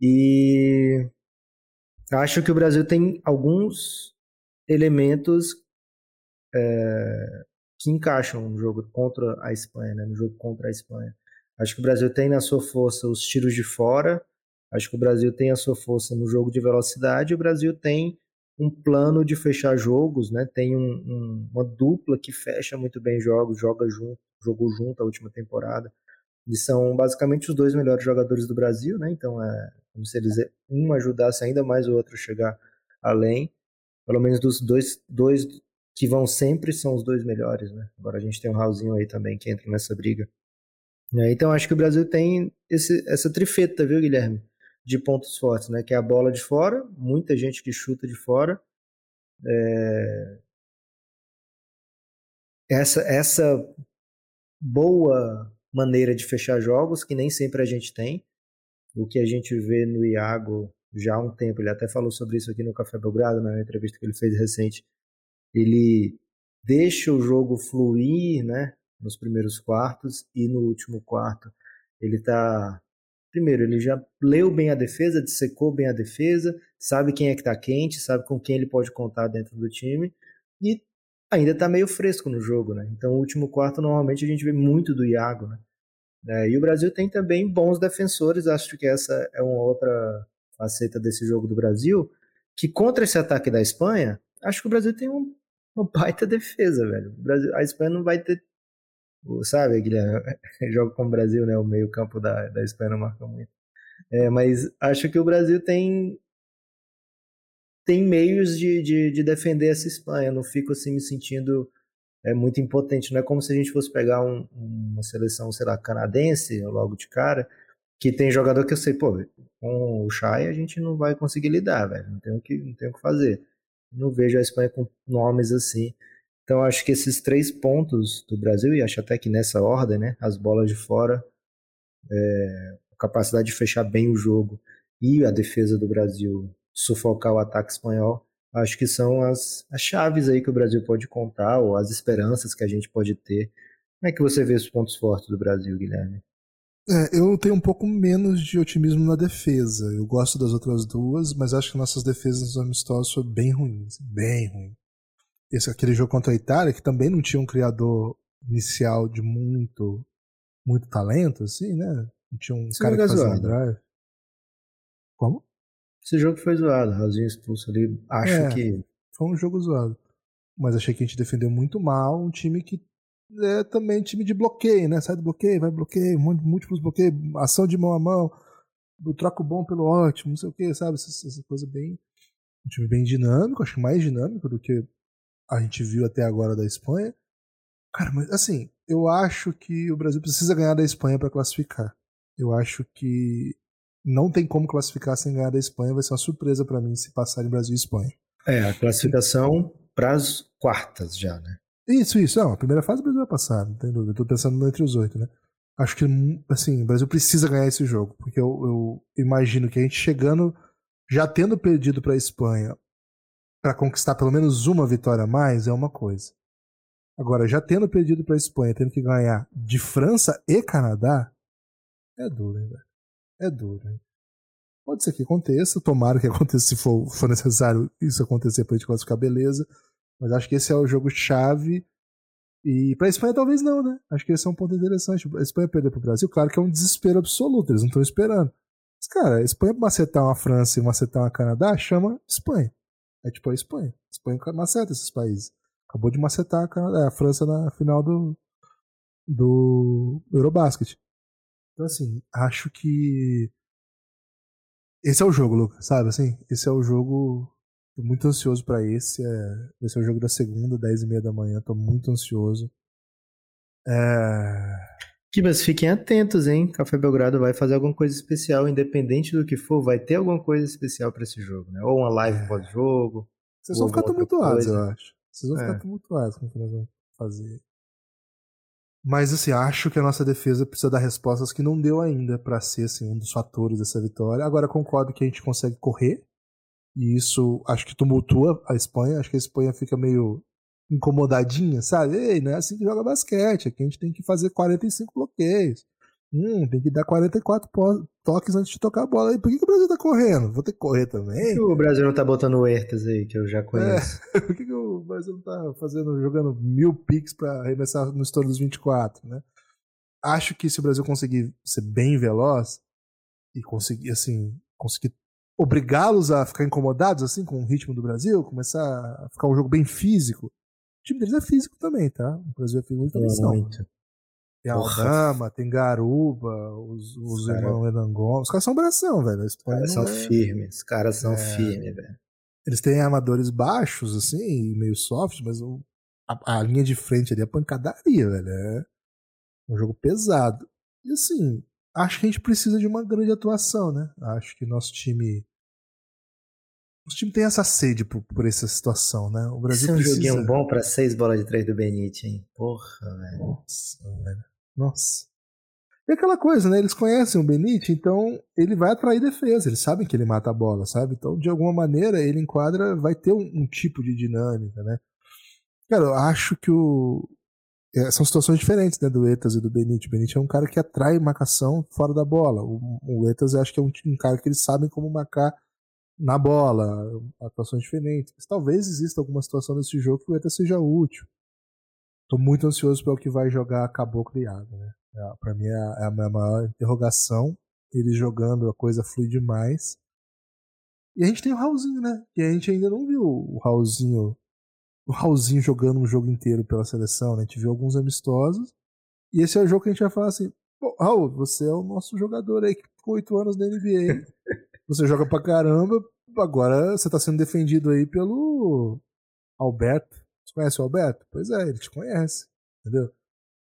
E acho que o Brasil tem alguns elementos é, que encaixam no jogo contra a Espanha, né? No jogo contra a Espanha. Acho que o Brasil tem na sua força os tiros de fora. Acho que o Brasil tem a sua força no jogo de velocidade. O Brasil tem um plano de fechar jogos, né? Tem um, um, uma dupla que fecha muito bem jogos, joga junto, jogou junto a última temporada. Eles são basicamente os dois melhores jogadores do Brasil, né? Então é como se eles um ajudasse ainda mais o outro a chegar além. Pelo menos dos dois, dois que vão sempre são os dois melhores, né? Agora a gente tem o Raulzinho aí também que entra nessa briga. É, então acho que o Brasil tem esse, essa trifeta, viu, Guilherme? de pontos fortes, né? Que é a bola de fora, muita gente que chuta de fora. É... Essa, essa boa maneira de fechar jogos, que nem sempre a gente tem. O que a gente vê no Iago já há um tempo, ele até falou sobre isso aqui no Café Belgrado, na entrevista que ele fez recente. Ele deixa o jogo fluir, né? Nos primeiros quartos e no último quarto ele está primeiro, ele já leu bem a defesa, dissecou bem a defesa, sabe quem é que está quente, sabe com quem ele pode contar dentro do time e ainda está meio fresco no jogo, né? Então, o último quarto normalmente a gente vê muito do Iago, né? É, e o Brasil tem também bons defensores, acho que essa é uma outra faceta desse jogo do Brasil, que contra esse ataque da Espanha, acho que o Brasil tem um, uma baita defesa, velho. O Brasil, a Espanha não vai ter sabe, Guilherme, joga com o Brasil, né? O meio-campo da, da Espanha não marca muito. É, mas acho que o Brasil tem tem meios de, de, de, defender essa Espanha. Não fico assim me sentindo é, muito impotente. Não é como se a gente fosse pegar um, uma seleção, sei lá, canadense logo de cara, que tem jogador que eu sei, pô, com o Chay a gente não vai conseguir lidar, velho. Não tem o que, não tem o que fazer. Não vejo a Espanha com nomes assim. Então acho que esses três pontos do Brasil, e acho até que nessa ordem, né, as bolas de fora, é, a capacidade de fechar bem o jogo e a defesa do Brasil sufocar o ataque espanhol, acho que são as, as chaves aí que o Brasil pode contar, ou as esperanças que a gente pode ter. Como é que você vê os pontos fortes do Brasil, Guilherme? É, eu tenho um pouco menos de otimismo na defesa. Eu gosto das outras duas, mas acho que nossas defesas amistosos foram bem ruins. Bem ruins esse, aquele jogo contra a Itália, que também não tinha um criador inicial de muito muito talento, assim, né? Não tinha um Esse cara que é fazia drive. Como? Esse jogo foi zoado, Raulzinho expulso ali. Acho é, que. Foi um jogo zoado. Mas achei que a gente defendeu muito mal um time que é também time de bloqueio, né? Sai do bloqueio, vai bloqueio, múltiplos bloqueios, ação de mão a mão, do troco bom pelo ótimo, não sei o que, sabe? Essa, essa coisa bem. Um time bem dinâmico, acho que mais dinâmico do que a gente viu até agora da Espanha. Cara, mas assim, eu acho que o Brasil precisa ganhar da Espanha para classificar. Eu acho que não tem como classificar sem ganhar da Espanha. Vai ser uma surpresa para mim se passar em Brasil e Espanha. É, a classificação para as quartas já, né? Isso, isso. Não, a primeira fase o Brasil vai passar, não tem dúvida. Eu tô pensando entre os oito, né? Acho que, assim, o Brasil precisa ganhar esse jogo. Porque eu, eu imagino que a gente chegando, já tendo perdido para a Espanha para conquistar pelo menos uma vitória a mais é uma coisa. Agora, já tendo perdido para a Espanha, tendo que ganhar de França e Canadá, é duro, hein, velho? É duro, hein? Pode ser que aconteça, tomara que aconteça se for, for necessário isso acontecer para a gente classificar, beleza. Mas acho que esse é o jogo-chave. E para a Espanha talvez não, né? Acho que esse é um ponto interessante. A Espanha perder para o Brasil, claro que é um desespero absoluto, eles não estão esperando. Mas, cara, a Espanha macetar uma França e macetar uma Canadá, chama Espanha. É tipo a Espanha. A Espanha maceta esses países. Acabou de macetar a, França na final do, do Eurobasket. Então, assim, acho que. Esse é o jogo, Lucas, sabe? Assim, esse é o jogo. Tô muito ansioso para esse. É... Esse é o jogo da segunda, 10 e meia da manhã. Tô muito ansioso. É... Mas fiquem atentos, hein? Café Belgrado vai fazer alguma coisa especial, independente do que for, vai ter alguma coisa especial para esse jogo, né? Ou uma live é. pós-jogo. Vocês vão ficar tumultuados, eu acho. Vocês vão é. ficar tumultuados com o que nós vamos fazer. Mas assim, acho que a nossa defesa precisa dar respostas que não deu ainda para ser assim, um dos fatores dessa vitória. Agora concordo que a gente consegue correr. E isso acho que tumultua a Espanha. Acho que a Espanha fica meio incomodadinha, sabe? Ei, não é assim que joga basquete. Aqui a gente tem que fazer 45 bloqueios. Hum, tem que dar 44 toques antes de tocar a bola. E por que, que, o Brasil tá correndo? Vou ter que correr também? Por que o Brasil não tá botando o Ertas aí, que eu já conheço? É, por que, que o Brasil não tá fazendo, jogando mil picks pra arremessar no estouro dos 24, né? Acho que se o Brasil conseguir ser bem veloz e conseguir, assim, conseguir obrigá-los a ficar incomodados, assim, com o ritmo do Brasil, começar a ficar um jogo bem físico, o time deles é físico também, tá? O Brasil é físico também Muito. Tem Aldama, tem Garuba, os, os cara... irmãos Enan Gomes. Os caras são bração, velho. Os caras são é... firmes. Os caras são é... firmes, velho. Eles têm armadores baixos, assim, meio soft, mas o, a, a, linha de frente ali é pancadaria, velho. É um jogo pesado. E assim, acho que a gente precisa de uma grande atuação, né? Acho que nosso time o time tem essa sede por, por essa situação, né? O Brasil Esse é um precisa... joguinho bom para seis bolas de três do Benite, hein? Porra, velho. Nossa, velho. Nossa. E aquela coisa, né? Eles conhecem o Benite, então ele vai atrair defesa. Eles sabem que ele mata a bola, sabe? Então, de alguma maneira, ele enquadra, vai ter um, um tipo de dinâmica, né? Cara, eu acho que o. É, são situações diferentes, né? Do Etas e do Benite. O Benite é um cara que atrai marcação fora da bola. O, o Etas, eu acho que é um, um cara que eles sabem como marcar na bola, atuações diferentes. Mas talvez exista alguma situação nesse jogo que o ETA seja útil. Tô muito ansioso para o que vai jogar Caboclo e Água, né? É, para mim é a, é a minha maior interrogação. Eles jogando, a coisa flui demais. E a gente tem o Raulzinho, né? E a gente ainda não viu o Raulzinho. O Raulzinho jogando um jogo inteiro pela seleção, né? A gente viu alguns amistosos. E esse é o jogo que a gente vai falar assim: Raul, você é o nosso jogador aí que ficou oito anos na NBA. Você joga pra caramba, agora você tá sendo defendido aí pelo Alberto. Você conhece o Alberto? Pois é, ele te conhece. Entendeu?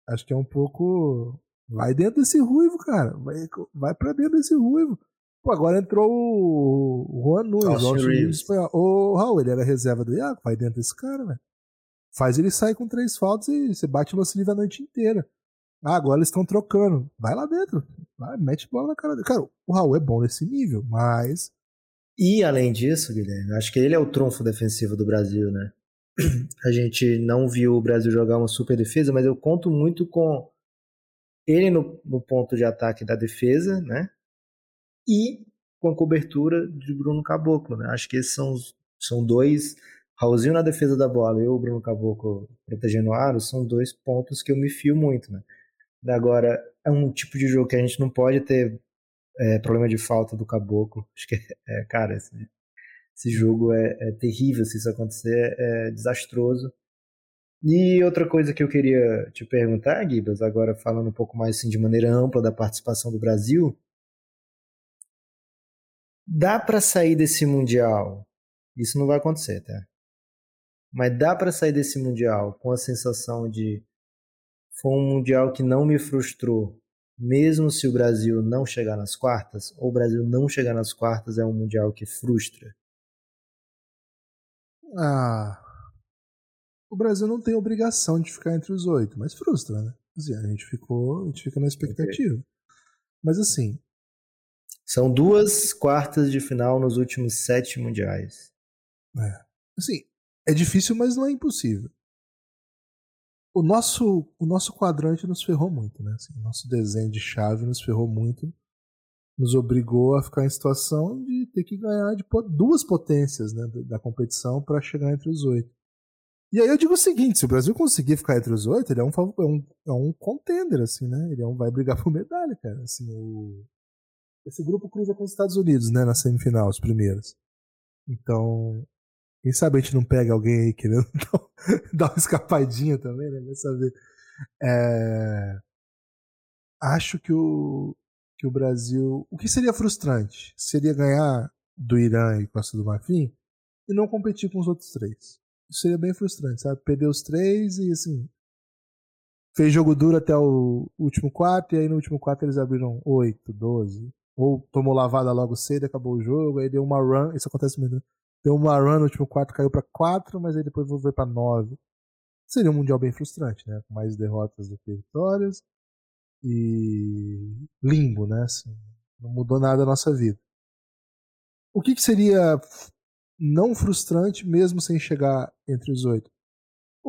Acho que é um pouco. Vai dentro desse ruivo, cara. Vai, vai pra dentro desse ruivo. Pô, agora entrou o Juan Nunes. O Nunes Ô, Raul, ele era reserva do Iago. Vai dentro desse cara, velho. Faz ele sair com três faltas e você bate o lance livre a noite inteira. Ah, agora eles estão trocando. Vai lá dentro. Vai, mete bola na cara dele. Cara, o Raul é bom nesse nível, mas. E além disso, Guilherme, acho que ele é o trunfo defensivo do Brasil, né? A gente não viu o Brasil jogar uma super defesa, mas eu conto muito com ele no, no ponto de ataque da defesa, né? E com a cobertura de Bruno Caboclo, né? Acho que esses são, são dois. Raulzinho na defesa da bola e o Bruno Caboclo protegendo o aro são dois pontos que eu me fio muito, né? Agora, é um tipo de jogo que a gente não pode ter é, problema de falta do caboclo. Acho que, é, cara, esse, jogo é, é, terrível se isso acontecer, é desastroso. E outra coisa que eu queria te perguntar, Gibas, agora falando um pouco mais assim, de maneira ampla da participação do Brasil, dá para sair desse mundial? Isso não vai acontecer, tá? Mas dá para sair desse mundial com a sensação de foi um mundial que não me frustrou, mesmo se o Brasil não chegar nas quartas, ou o Brasil não chegar nas quartas é um mundial que frustra? Ah. O Brasil não tem obrigação de ficar entre os oito, mas frustra, né? Assim, a gente ficou, a gente fica na expectativa. Mas assim. São duas quartas de final nos últimos sete mundiais. É. Assim, é difícil, mas não é impossível o nosso, o nosso quadrante nos ferrou muito, né? Assim, o nosso desenho de chave nos ferrou muito. Nos obrigou a ficar em situação de ter que ganhar de duas potências né, da competição para chegar entre os oito. E aí eu digo o seguinte: se o Brasil conseguir ficar entre os oito, ele é um, é um, é um contender, assim, né? Ele é um, vai brigar por medalha, cara. Assim, o... Esse grupo cruza com os Estados Unidos, né? Na semifinal, os primeiros. Então, Quem sabe a gente não pega alguém aí querendo dar uma escapadinha também, né? Vai saber. É... Acho que o, que o Brasil. O que seria frustrante? Seria ganhar do Irã e Costa do Marfim e não competir com os outros três. Isso seria bem frustrante, sabe? Perder os três e assim. Fez jogo duro até o último quarto, e aí no último quarto eles abriram 8, 12. Ou tomou lavada logo cedo, acabou o jogo, aí deu uma run. Isso acontece muito. Né? Deu uma run no último quarto, caiu para 4, mas aí depois voltou para 9. Seria um mundial bem frustrante, né? Com mais derrotas do que vitórias. E limbo, né? Assim, não mudou nada na nossa vida. O que, que seria não frustrante mesmo sem chegar entre os oito?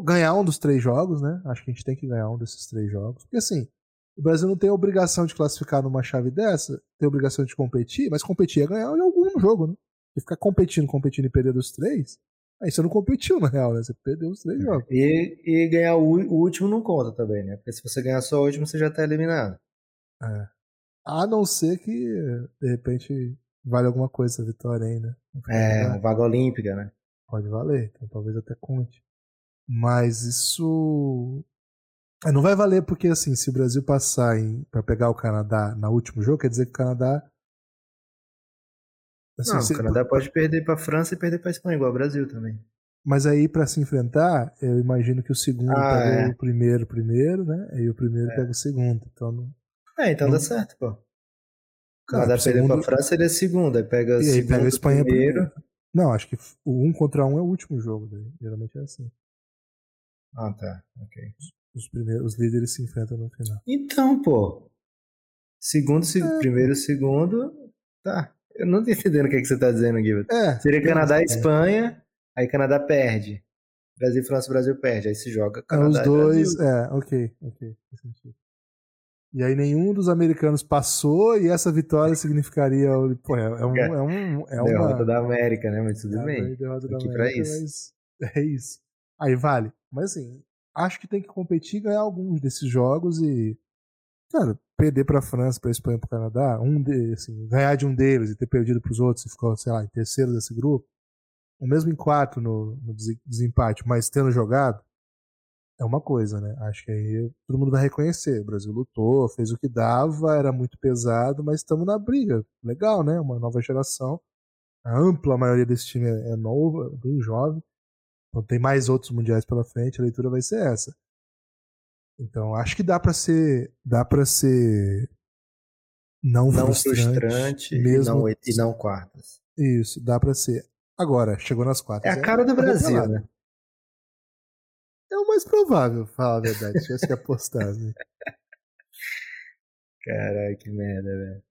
Ganhar um dos três jogos, né? Acho que a gente tem que ganhar um desses três jogos. Porque assim, o Brasil não tem a obrigação de classificar numa chave dessa, tem a obrigação de competir, mas competir é ganhar em algum jogo, né? E ficar competindo, competindo e perder dos três, aí você não competiu na real, né? Você perdeu os três jogos. E, e ganhar o, o, último não conta também, né? Porque se você ganhar só o último, você já tá eliminado. É. A não ser que, de repente, vale alguma coisa essa vitória ainda. É, uma vaga olímpica, né? Pode valer, então talvez até conte. Mas isso. É, não vai valer porque, assim, se o Brasil passar para pegar o Canadá no último jogo, quer dizer que o Canadá Assim, não, você... o Canadá pode perder para a França e perder para a Espanha, igual o Brasil também. Mas aí, para se enfrentar, eu imagino que o segundo ah, pega é. o primeiro primeiro, né? E o primeiro é. pega o segundo. Então não... É, então não... dá certo, pô. O Canadá perder segundo... para a França, ele é segundo. Aí pega e aí pega a Espanha primeiro. primeiro. Não, acho que o um contra um é o último jogo. Daí. Geralmente é assim. Ah, tá. Ok. Os, primeiros, os líderes se enfrentam no final. Então, pô. Segundo, se... é. primeiro, segundo. Tá. Eu não tô entendendo o que, é que você tá dizendo, Guilherme. É, Seria Canadá e Espanha, aí Canadá perde. Brasil, França, Brasil perde. Aí se joga Canadá Os dois, é, ok, ok. E aí nenhum dos americanos passou e essa vitória significaria. Pô, é, é um. É, um, é derrota uma... da América, né? Mas tudo é, bem. Derrota da América, isso. é isso. Aí vale. Mas assim, acho que tem que competir e ganhar alguns desses jogos e. Cara, perder para a França, para a Espanha, para o Canadá, um de, assim, ganhar de um deles e ter perdido para os outros e ficar, sei lá, em terceiro desse grupo, ou mesmo em quarto no, no desempate, mas tendo jogado, é uma coisa, né? Acho que aí todo mundo vai reconhecer. O Brasil lutou, fez o que dava, era muito pesado, mas estamos na briga. Legal, né? Uma nova geração. A ampla maioria desse time é, é nova, bem jovem. Então tem mais outros mundiais pela frente, a leitura vai ser essa. Então, acho que dá para ser, dá para ser não, não frustrante, frustrante mesmo e, não, e não quartas. Isso, dá para ser. Agora, chegou nas quartas. É a cara é, do Brasil, né? É o mais provável, falar a verdade. Se tivesse que apostar. Né? Caralho, que merda, velho.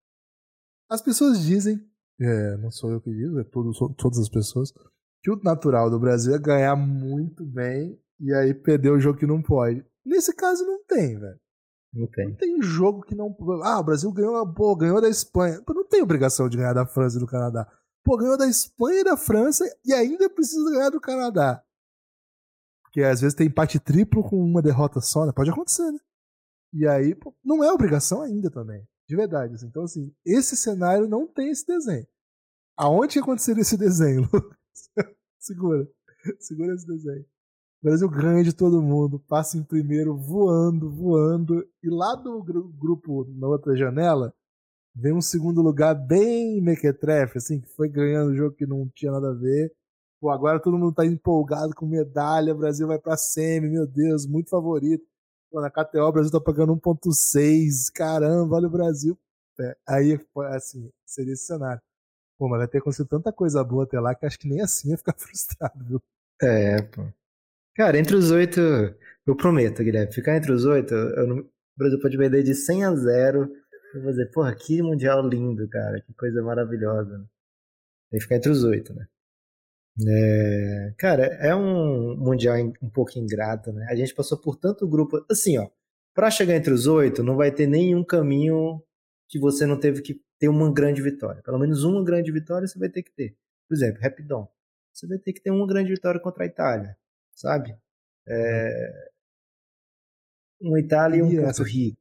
As pessoas dizem, é, não sou eu que digo, é todo, todas as pessoas, que o natural do Brasil é ganhar muito bem e aí perder o jogo que não pode. Nesse caso não tem, velho. Não tem. Não tem jogo que não. Ah, o Brasil ganhou, pô, ganhou da Espanha. Pô, não tem obrigação de ganhar da França e do Canadá. Pô, ganhou da Espanha e da França e ainda precisa ganhar do Canadá. Porque às vezes tem empate triplo com uma derrota só, né? Pode acontecer, né? E aí, pô, não é obrigação ainda também. De verdade. Assim. Então, assim, esse cenário não tem esse desenho. Aonde aconteceria esse desenho, Segura. Segura esse desenho. O Brasil ganha de todo mundo, passa em primeiro voando, voando, e lá do grupo, na outra janela, vem um segundo lugar bem mequetrefe, assim, que foi ganhando um jogo que não tinha nada a ver. Pô, agora todo mundo tá empolgado com medalha, o Brasil vai pra semi, meu Deus, muito favorito. Pô, na KTO o Brasil tá pagando 1.6, caramba, olha o Brasil. É, aí, assim, seria esse cenário. Pô, mas vai ter acontecido tanta coisa boa até lá que acho que nem assim ia ficar frustrado, viu? É, pô. Cara, entre os oito, eu prometo, Guilherme, ficar entre os oito, o Brasil pode perder de 100 a 0. Eu vou dizer, porra, que mundial lindo, cara, que coisa maravilhosa. Tem que ficar entre os oito, né? É, cara, é um mundial um pouco ingrato, né? A gente passou por tanto grupo. Assim, ó, pra chegar entre os oito, não vai ter nenhum caminho que você não teve que ter uma grande vitória. Pelo menos uma grande vitória você vai ter que ter. Por exemplo, Rapidon. Você vai ter que ter uma grande vitória contra a Itália sabe? É... Uma Itália e um Porto Rico.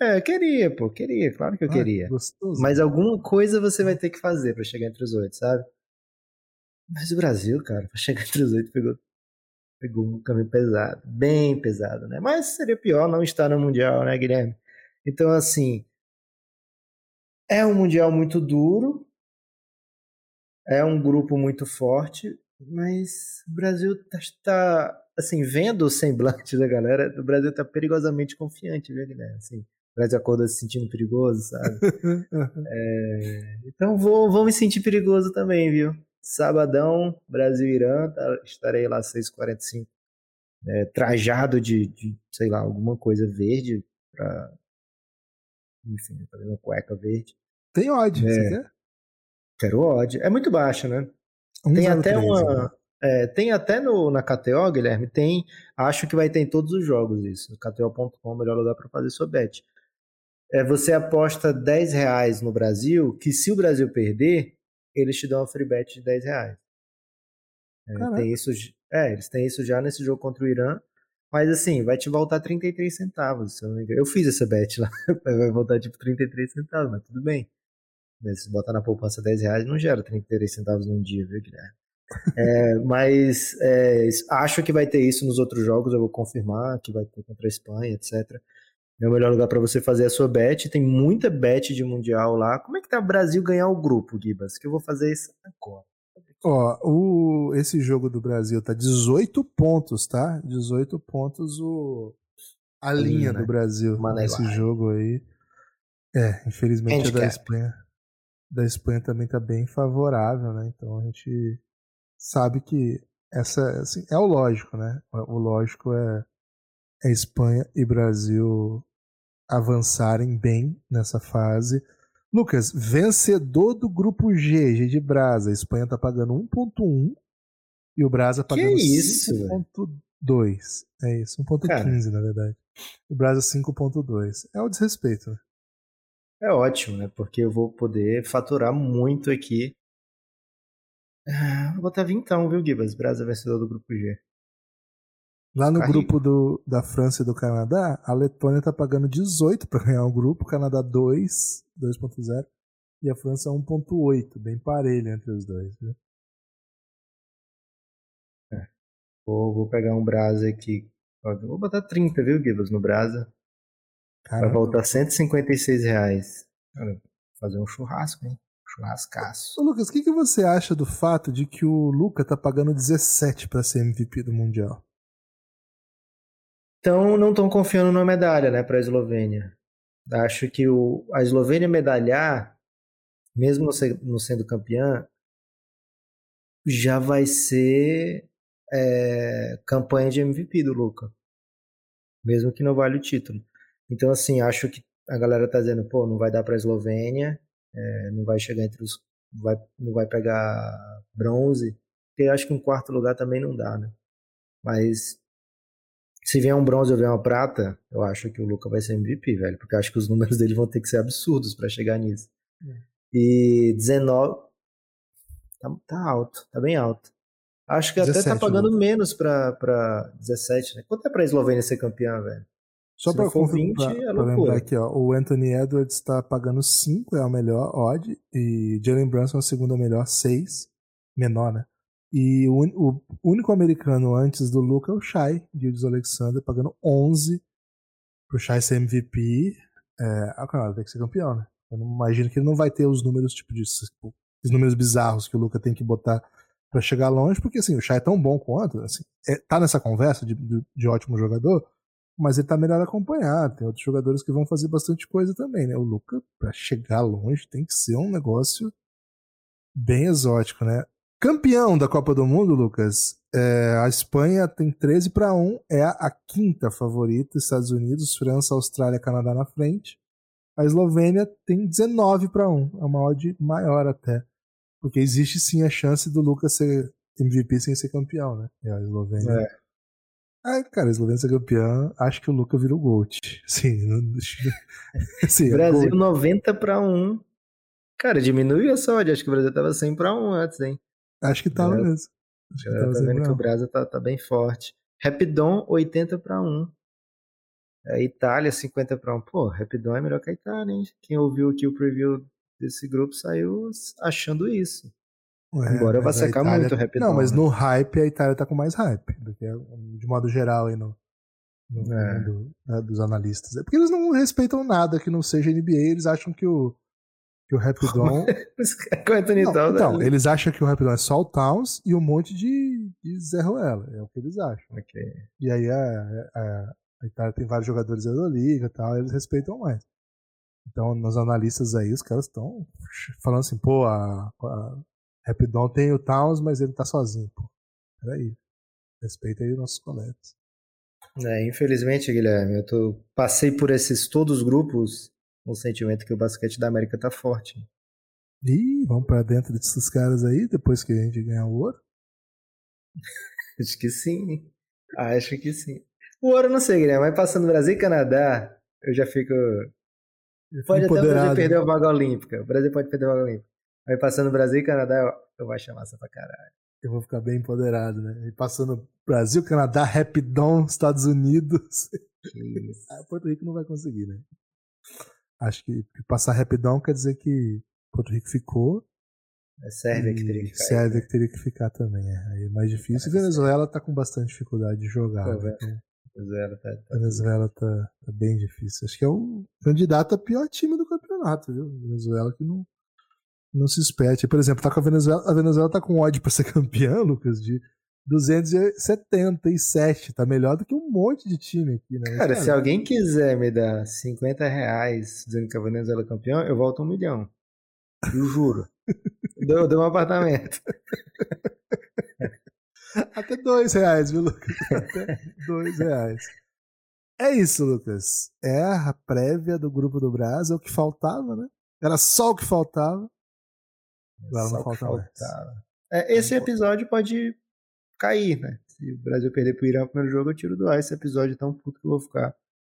É, queria, pô, queria, claro que eu ah, queria. Gostoso. Mas alguma coisa você vai ter que fazer para chegar entre os oito, sabe? Mas o Brasil, cara, pra chegar entre os oito, pegou, pegou um caminho pesado, bem pesado, né? Mas seria pior não estar no Mundial, né, Guilherme? Então, assim, é um Mundial muito duro, é um grupo muito forte, mas o Brasil está, tá, assim, vendo o semblante da galera, o Brasil está perigosamente confiante, viu, Guilherme? Assim, o Brasil acorda se sentindo perigoso, sabe? é, então vou, vou me sentir perigoso também, viu? Sabadão, Brasil-Irã, tá, estarei lá às 6h45, é, trajado de, de, sei lá, alguma coisa verde, pra, enfim, fazendo cueca verde. Tem odd, é, você quer? Quero odd. É muito baixo, né? Tem até uma. Né? É, tem até no, na KTO, Guilherme, tem. Acho que vai ter em todos os jogos isso. No KTO.com o melhor lugar para fazer sua bet. É, você aposta 10 reais no Brasil, que se o Brasil perder, eles te dão uma free bet de 10 reais. É, tem isso, é, eles têm isso já nesse jogo contra o Irã. Mas assim, vai te voltar 33 centavos, se eu não me engano. Eu fiz essa bet lá. Vai voltar tipo 33 centavos, mas tudo bem. Se botar na poupança 10 reais, não gera 33 centavos num dia, viu, Guilherme? É, mas é, acho que vai ter isso nos outros jogos, eu vou confirmar que vai ter contra a Espanha, etc. É o melhor lugar para você fazer a sua bet. Tem muita bet de Mundial lá. Como é que tá o Brasil ganhar o grupo, Gibas? Que eu vou fazer isso agora. Ó, o, esse jogo do Brasil tá 18 pontos, tá? 18 pontos o, a, linha, né? do Brasil nesse jogo aí. É, infelizmente a da Espanha, da Espanha também tá bem favorável, né? Então a gente sabe que essa assim, é o lógico, né? O lógico é, é Espanha e Brasil avançarem bem nessa fase. Lucas, vencedor do grupo G, G de Brasa. A Espanha tá pagando 1.1 e o Brasa pagando 5.2. É isso, 1.15 na verdade. O Brasa 5.2. É o desrespeito, né? É ótimo, né? Porque eu vou poder faturar muito aqui. Ah, vou botar vintão, viu, Gibas? Brasa vencedor do grupo G. Lá no grupo do, da França e do Canadá, a Letônia tá pagando 18 para ganhar o grupo, o Canadá 2, 2.0 e a França 1.8, bem parelho entre os dois, viu? É. Vou, vou pegar um Brasa aqui. Vou botar 30, viu, Gibas, no Brasa. Caramba. Vai voltar 156 reais. Cara, fazer um churrasco, hein? Churrascaço. Ô, Lucas, o que, que você acha do fato de que o Luca tá pagando 17 para ser MVP do Mundial? Então não estão confiando na medalha, né, para a Eslovênia. Acho que o, a Eslovênia medalhar, mesmo não sendo campeã, já vai ser é, campanha de MVP do Luca, mesmo que não vale o título. Então, assim, acho que a galera tá dizendo, pô, não vai dar para a Eslovênia, é, não vai chegar entre os. Vai, não vai pegar bronze, porque acho que um quarto lugar também não dá, né? Mas se vier um bronze ou vier uma prata, eu acho que o Luca vai ser MVP, velho. Porque acho que os números dele vão ter que ser absurdos para chegar nisso. É. E 19. Tá, tá, alto, tá bem alto. Acho que 17, até tá pagando Luca. menos pra, pra 17, né? Quanto é pra Eslovênia ser campeã, velho? Só Se pra, for 20, pra, é lembrar aqui, ó. O Anthony Edwards tá pagando 5, é o melhor odd. E Jalen Brunson é o segundo melhor, 6. Menor, né? E o, o, único americano antes do Luca é o Shai, Gilles Alexander, pagando 11 pro Shai ser MVP. É, ah, claro, tem que ser campeão, né? Eu não imagino que ele não vai ter os números, tipo, disso, tipo, os números bizarros que o Luca tem que botar para chegar longe, porque assim, o Shai é tão bom quanto, assim, é, tá nessa conversa de, de, de, ótimo jogador, mas ele tá melhor acompanhado. Tem outros jogadores que vão fazer bastante coisa também, né? O Luca, para chegar longe, tem que ser um negócio bem exótico, né? Campeão da Copa do Mundo, Lucas, é, a Espanha tem 13 para 1, é a, a, quinta favorita, Estados Unidos, França, Austrália, Canadá na frente. A Eslovênia tem 19 para 1, é uma odd maior até. Porque existe sim a chance do Lucas ser MVP sem ser campeão, né? E a Eslovênia. É. Ah, cara, a Eslovênia ser campeã, acho que o Lucas virou Gold. Sim, não... sim Brasil Gold. 90 para 1. Cara, diminuiu essa odd, acho que o Brasil tava 100 para 1 antes, hein? Acho que tava mesmo. Acho que tava tá vendo que o Brasil tá, tá bem forte. Rapidon, 80 para 1. A Itália, 50 para 1. Pô, Rapidon é melhor que a Itália, hein? Quem ouviu aqui o preview desse grupo saiu achando isso. É, Embora vá secar Itália... muito o Não, mas né? no hype a Itália tá com mais hype, do que de modo geral aí no, no é. né, dos analistas. É porque eles não respeitam nada que não seja NBA, eles acham que o que o Rapidon. não, então, eles acham que o Rapidon é só o Towns e um monte de, de Zé Ruela. É o que eles acham. Okay. E aí a, a, a Itália tem vários jogadores da Euroliga e tal, eles respeitam mais. Então, nos analistas aí, os caras estão falando assim, pô, a, a Rapidon tem o Towns, mas ele tá sozinho, pô. Peraí. Respeita aí os nossos colegas. É, infelizmente, Guilherme, eu tô, passei por esses todos os grupos com o sentimento que o basquete da América tá forte. Ih, vamos para dentro desses caras aí depois que a gente ganhar o ouro? Acho que sim. Acho que sim. O ouro não sei, Guilherme, mas passando Brasil e Canadá, eu já fico. pode até o Brasil perder a vaga olímpica. O Brasil pode perder a vaga olímpica. Mas passando Brasil e Canadá, eu, eu vou achar massa pra caralho. Eu vou ficar bem empoderado, né? E passando Brasil, Canadá, Rapidão, Estados Unidos. Ah, Porto Rico não vai conseguir, né? Acho que passar rapidão quer dizer que Porto Rico ficou. É Sérvia que teria que ficar. Sérvia né? que teria que ficar também. É, aí é mais difícil. E Venezuela tá com bastante dificuldade de jogar. Né? Então, Venezuela, tá, tá Venezuela tá, tá, bem difícil. Acho que é o candidato a pior time do campeonato, viu? Venezuela que não, não se espete. Por exemplo, tá com a Venezuela. A Venezuela tá com ódio pra ser campeã, Lucas, de 277. Tá melhor do que um monte de time aqui, né? Cara, se alguém quiser me dar 50 reais dizendo que a Venezuela é campeão, eu volto um milhão. Eu juro. deu, deu um apartamento. Até dois reais, viu, Lucas? Até dois reais. É isso, Lucas. É a prévia do grupo do Brasil, é o que faltava, né? Era só o que faltava. Agora não falta mais. É, esse episódio pode cair, né? Se o Brasil perder pro Irã no primeiro jogo, eu tiro do ar esse episódio tão puto que eu vou ficar.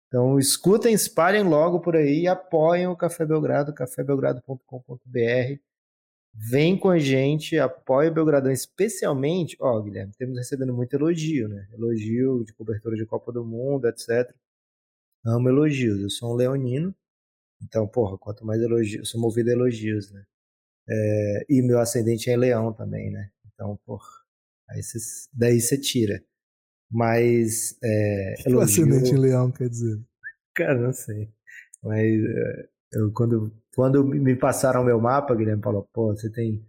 Então escutem, espalhem logo por aí e apoiem o Café Belgrado, cafébelgrado.com.br. Vem com a gente, apoie o Belgradão, especialmente, ó, Guilherme, temos recebendo muito elogio, né? Elogio de cobertura de Copa do Mundo, etc. Amo elogios. Eu sou um leonino, então, porra, quanto mais elogios, eu sou movido a elogios, né? É, e meu ascendente é leão também, né? Então, porra, Aí cê, daí você tira. Mas. É, o que elogio... ascendente em leão quer dizer? Cara, não sei. Mas é, eu, quando, quando me passaram o meu mapa, Guilherme falou: pô, você tem.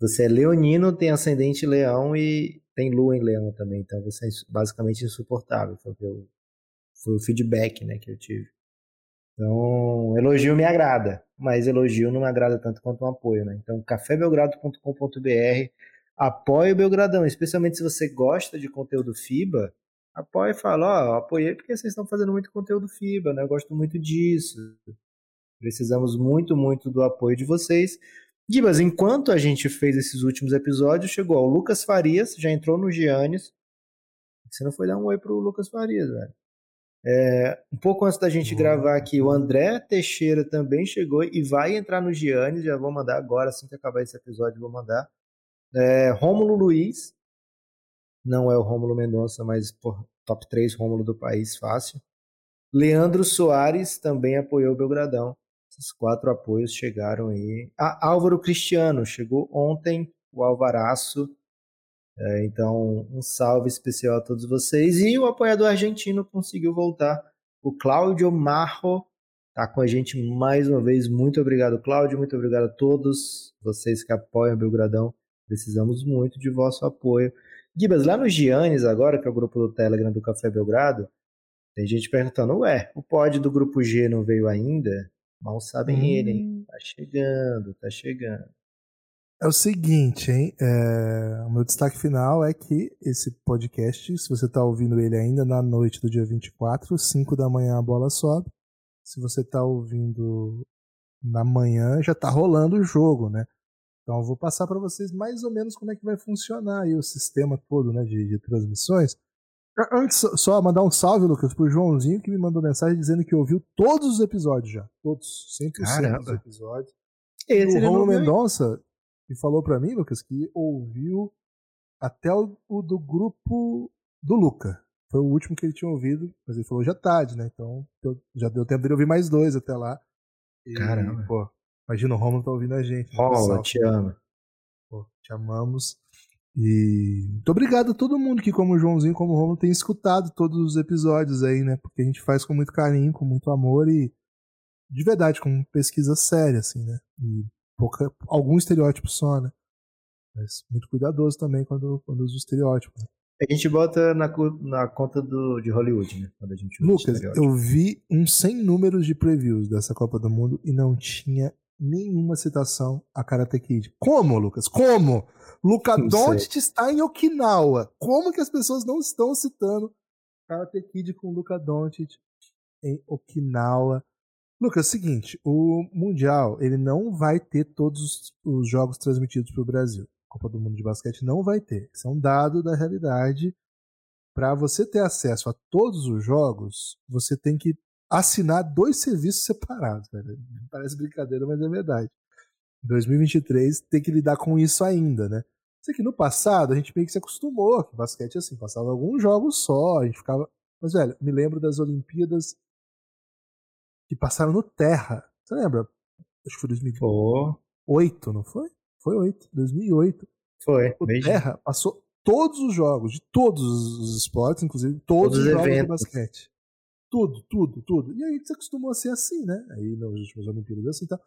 Você é leonino, tem ascendente leão e tem lua em leão também. Então você é basicamente insuportável. Foi, eu, foi o feedback né, que eu tive. Então, elogio me agrada, mas elogio não me agrada tanto quanto um apoio. Né? Então, cafébelgrado.com.br apoie o Belgradão, especialmente se você gosta de conteúdo FIBA, apoie e fala, ó, oh, apoiei porque vocês estão fazendo muito conteúdo FIBA, né? Eu gosto muito disso. Precisamos muito, muito do apoio de vocês. Gibas, enquanto a gente fez esses últimos episódios, chegou o Lucas Farias, já entrou no Giannis. Você não foi dar um oi pro Lucas Farias, velho. É, um pouco antes da gente gravar aqui, o André Teixeira também chegou e vai entrar no Giannis. Já vou mandar agora, assim que acabar esse episódio, vou mandar. É, Rômulo Luiz, não é o Rômulo Mendonça, mas top 3 Rômulo do país, fácil. Leandro Soares também apoiou o Belgradão. Esses quatro apoios chegaram aí. Ah, Álvaro Cristiano chegou ontem, o Alvaraço. É, então, um salve especial a todos vocês. E o apoiador argentino conseguiu voltar. O Cláudio Marro está com a gente mais uma vez. Muito obrigado, Cláudio. Muito obrigado a todos vocês que apoiam o Belgradão. Precisamos muito de vosso apoio. Gibas, lá no Giannis agora, que é o grupo do Telegram do Café Belgrado, tem gente perguntando, ué, o pod do grupo G não veio ainda? Mal sabem hum. ele, hein? Tá chegando, tá chegando. É o seguinte, hein? É... O meu destaque final é que esse podcast, se você tá ouvindo ele ainda na noite do dia 24, 5 da manhã a bola sobe. Se você tá ouvindo na manhã, já tá rolando o jogo, né? Então eu vou passar para vocês mais ou menos como é que vai funcionar aí o sistema todo né, de, de transmissões. Antes, só mandar um salve, Lucas, pro Joãozinho que me mandou mensagem dizendo que ouviu todos os episódios já. Todos, 100% Caramba. dos episódios. Esse e o Romulo Mendonça me falou para mim, Lucas, que ouviu até o, o, do grupo do Luca. Foi o último que ele tinha ouvido, mas ele falou já tarde, né? Então já deu tempo de ouvir mais dois até lá. E, Caramba. Pô, Imagina o Romulo tá ouvindo a gente. Romulo, te amo. Pô, te amamos. E muito obrigado a todo mundo que, como o Joãozinho, como o Romulo, tem escutado todos os episódios aí, né? Porque a gente faz com muito carinho, com muito amor e de verdade, com pesquisa séria, assim, né? E pouca, algum estereótipo só, né? Mas muito cuidadoso também quando, quando usa o estereótipo. Né? A gente bota na, na conta do, de Hollywood, né? Quando a gente Lucas, eu vi uns 100 números de previews dessa Copa do Mundo e não tinha nenhuma citação a Karate Kid. Como, Lucas? Como? Luca Doncic está em Okinawa. Como que as pessoas não estão citando Karate Kid com Luca Doncic em Okinawa? Lucas, é o seguinte, o Mundial ele não vai ter todos os jogos transmitidos para o Brasil. A Copa do Mundo de Basquete não vai ter. Isso é um dado da realidade. Para você ter acesso a todos os jogos, você tem que assinar dois serviços separados. Velho. Parece brincadeira, mas é verdade. Em 2023 tem que lidar com isso ainda, né? Sei que no passado a gente meio que se acostumou que basquete assim, passava alguns jogos só, a gente ficava. Mas, velho, me lembro das Olimpíadas que passaram no Terra. Você lembra? Acho que foi 2008, oh. não foi? Foi 8, 2008. Foi. O Terra passou todos os jogos, de todos os esportes, inclusive todos, todos os jogos eventos. de basquete. Tudo, tudo, tudo. E aí você acostumou a ser assim, né? Aí nas últimas Olimpíadas assim, então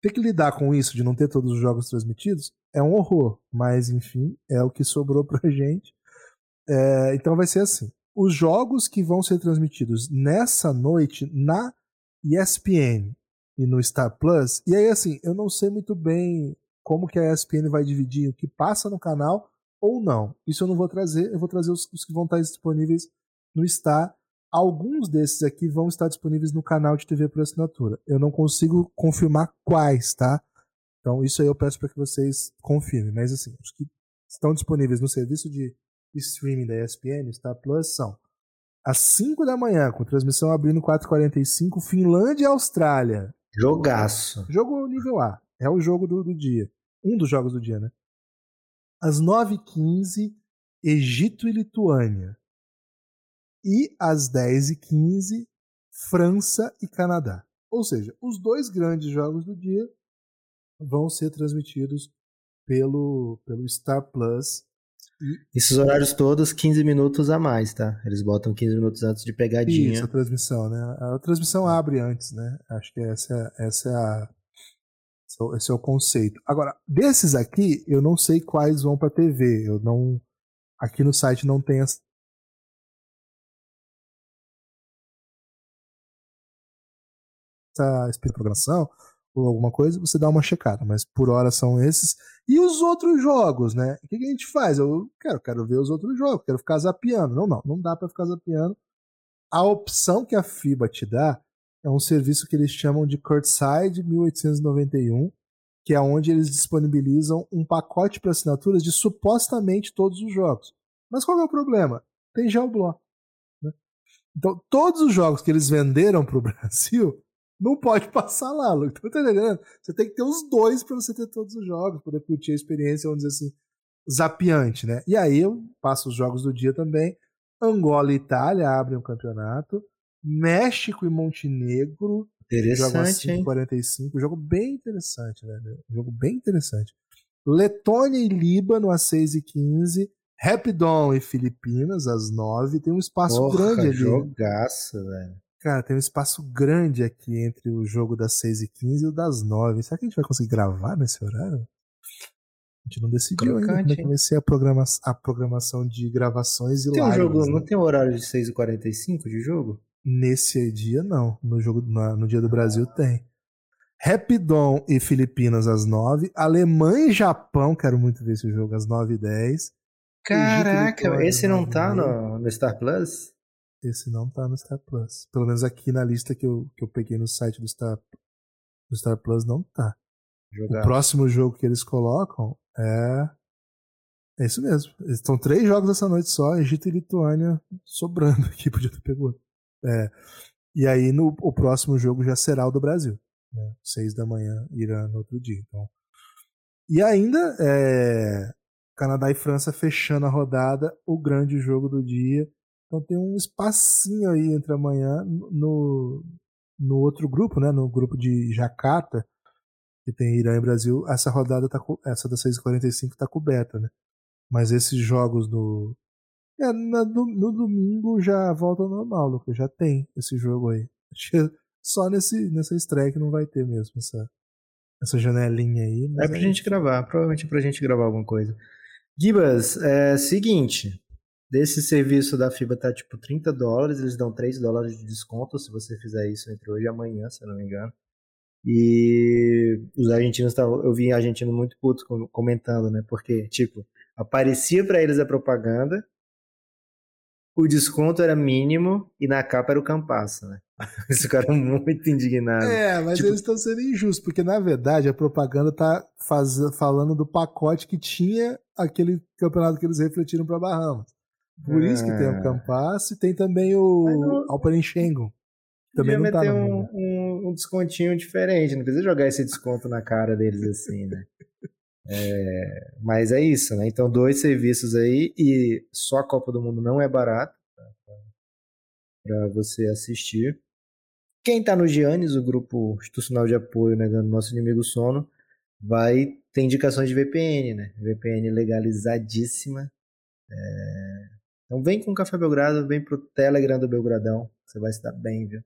ter que lidar com isso de não ter todos os jogos transmitidos é um horror, mas enfim, é o que sobrou pra gente. É, então vai ser assim: os jogos que vão ser transmitidos nessa noite na ESPN e no Star Plus. E aí, assim, eu não sei muito bem como que a ESPN vai dividir o que passa no canal ou não. Isso eu não vou trazer, eu vou trazer os, os que vão estar disponíveis no Star. Alguns desses aqui vão estar disponíveis no canal de TV por assinatura. Eu não consigo confirmar quais, tá? Então, isso aí eu peço para que vocês confirmem. Mas, assim, os que estão disponíveis no serviço de streaming da ESPN, Star Plus, são às 5 da manhã, com transmissão abrindo 4h45, Finlândia e Austrália. Jogaço. Jogo nível A. É o jogo do, do dia. Um dos jogos do dia, né? Às 9h15, Egito e Lituânia. E às 10h15, França e Canadá. Ou seja, os dois grandes jogos do dia vão ser transmitidos pelo, pelo Star Plus esses horários todos, 15 minutos a mais, tá? Eles botam 15 minutos antes de pegadinha. Isso, a transmissão, né? A transmissão abre antes, né? Acho que essa, essa é a. Esse é o conceito. Agora, desses aqui, eu não sei quais vão para TV. Eu não. Aqui no site não tem essa essa programação, ou alguma coisa, você dá uma checada, mas por hora são esses. E os outros jogos, né? O que, a gente faz? Eu quero, quero ver os outros jogos, quero ficar zapeando. Não, não, não dá para ficar zapeando. A opção que a FIBA te dá é um serviço que eles chamam de Courtside 1891, que é onde eles disponibilizam um pacote para assinaturas de supostamente todos os jogos. Mas qual é o problema? Tem geoblock. Né? Então, todos os jogos que eles venderam para o Brasil não pode passar lá, Luke. Tá entendendo? Você tem que ter os dois para você ter todos os jogos, poder curtir a experiência, vamos dizer assim, zapiante, né? E aí eu passo os jogos do dia também. Angola e Itália abrem o campeonato. México e Montenegro. Interessante, jogo 45. Jogo bem interessante, velho. Jogo bem interessante. Letônia e Líbano às 6 e 15 Rapidon e Filipinas às 9 Tem um espaço Porra, grande ali. Jogaço, velho. Cara, tem um espaço grande aqui entre o jogo das 6 e 15 e o das 9. Será que a gente vai conseguir gravar nesse horário? A gente não decidiu Crocante, ainda como é vai a, programa a programação de gravações e tem lives. Um jogo, né? Não tem horário de 6 e 45 de jogo? Nesse dia, não. No, jogo, no, no dia do Brasil, tem. Rapidon e Filipinas às 9. Alemanha e Japão, quero muito ver esse jogo, às 9 e 10. Caraca, esse não tá no, no Star Plus? Esse não tá no Star Plus. Pelo menos aqui na lista que eu, que eu peguei no site do Star, do Star Plus não tá. Jogar. O próximo jogo que eles colocam é. É isso mesmo. Estão três jogos essa noite só, Egito e Lituânia sobrando aqui, podia ter pegado. É, e aí no, o próximo jogo já será o do Brasil. Né? Seis da manhã, Irã no outro dia. Então. E ainda é, Canadá e França fechando a rodada, o grande jogo do dia então tem um espacinho aí entre amanhã no, no outro grupo, né, no grupo de Jacarta, que tem Irã e Brasil, essa rodada tá essa da 6h45 tá coberta, né? Mas esses jogos do é, na, no, no, domingo já volta ao normal, Lucas. Já tem esse jogo aí. Só nesse, nessa estreia que não vai ter mesmo essa, essa janelinha aí. é pra é gente gravar, provavelmente pra gente gravar alguma coisa. Gibas, é seguinte. Desse serviço da FIBA tá tipo 30 dólares, eles dão 3 dólares de desconto se você fizer isso entre hoje e amanhã, se eu não me engano. E os argentinos estavam. Eu vi argentinos muito putos comentando, né? Porque, tipo, aparecia para eles a propaganda, o desconto era mínimo e na capa era o Campasso, né? Eles ficaram muito indignados. É, mas tipo... eles estão sendo injustos, porque na verdade a propaganda tá faz... falando do pacote que tinha aquele campeonato que eles refletiram para Bahamas. Por isso que tem o é. Campasso e tem também o não... Alperen Schengen. Também não tá um, um, um, descontinho diferente, não precisa jogar esse desconto na cara deles assim, né? É, mas é isso, né? Então, dois serviços aí e só a Copa do Mundo não é barato tá? para você assistir. Quem está no Giannis, o grupo institucional de apoio né, do nosso inimigo sono, vai ter indicações de VPN, né? VPN legalizadíssima. É... Então vem com o Café Belgrado, vem pro Telegram do Belgradão, você vai se dar bem, viu?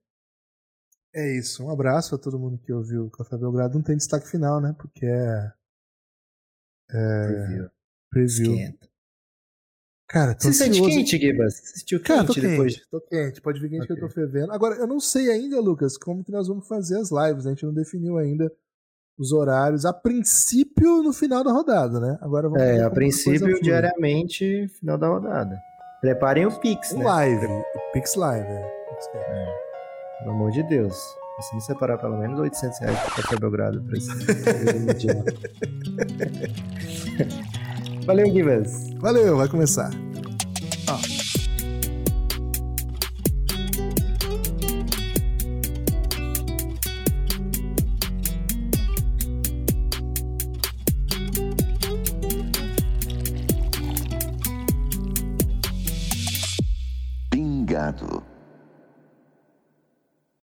É isso, um abraço a todo mundo que ouviu o Café Belgrado. Não tem destaque final, né? Porque é é, preview. Preview. Esquenta. Cara, tô Você sente quente, Gibas? Você sentiu quente, Cara, tô depois? Quente, tô quente. Pode vir quente okay. que eu tô fervendo. Agora, eu não sei ainda, Lucas, como que nós vamos fazer as lives. A gente não definiu ainda os horários. A princípio, no final da rodada, né? Agora vamos É, a princípio, diariamente, final da rodada. Preparem o Pix, o né? Live. O Pix Live, é. é. Pelo amor de Deus. Se me separar pelo menos 800 reais pra café Belgrado pra esse Valeu, Givas. Valeu, vai começar. Ó. 都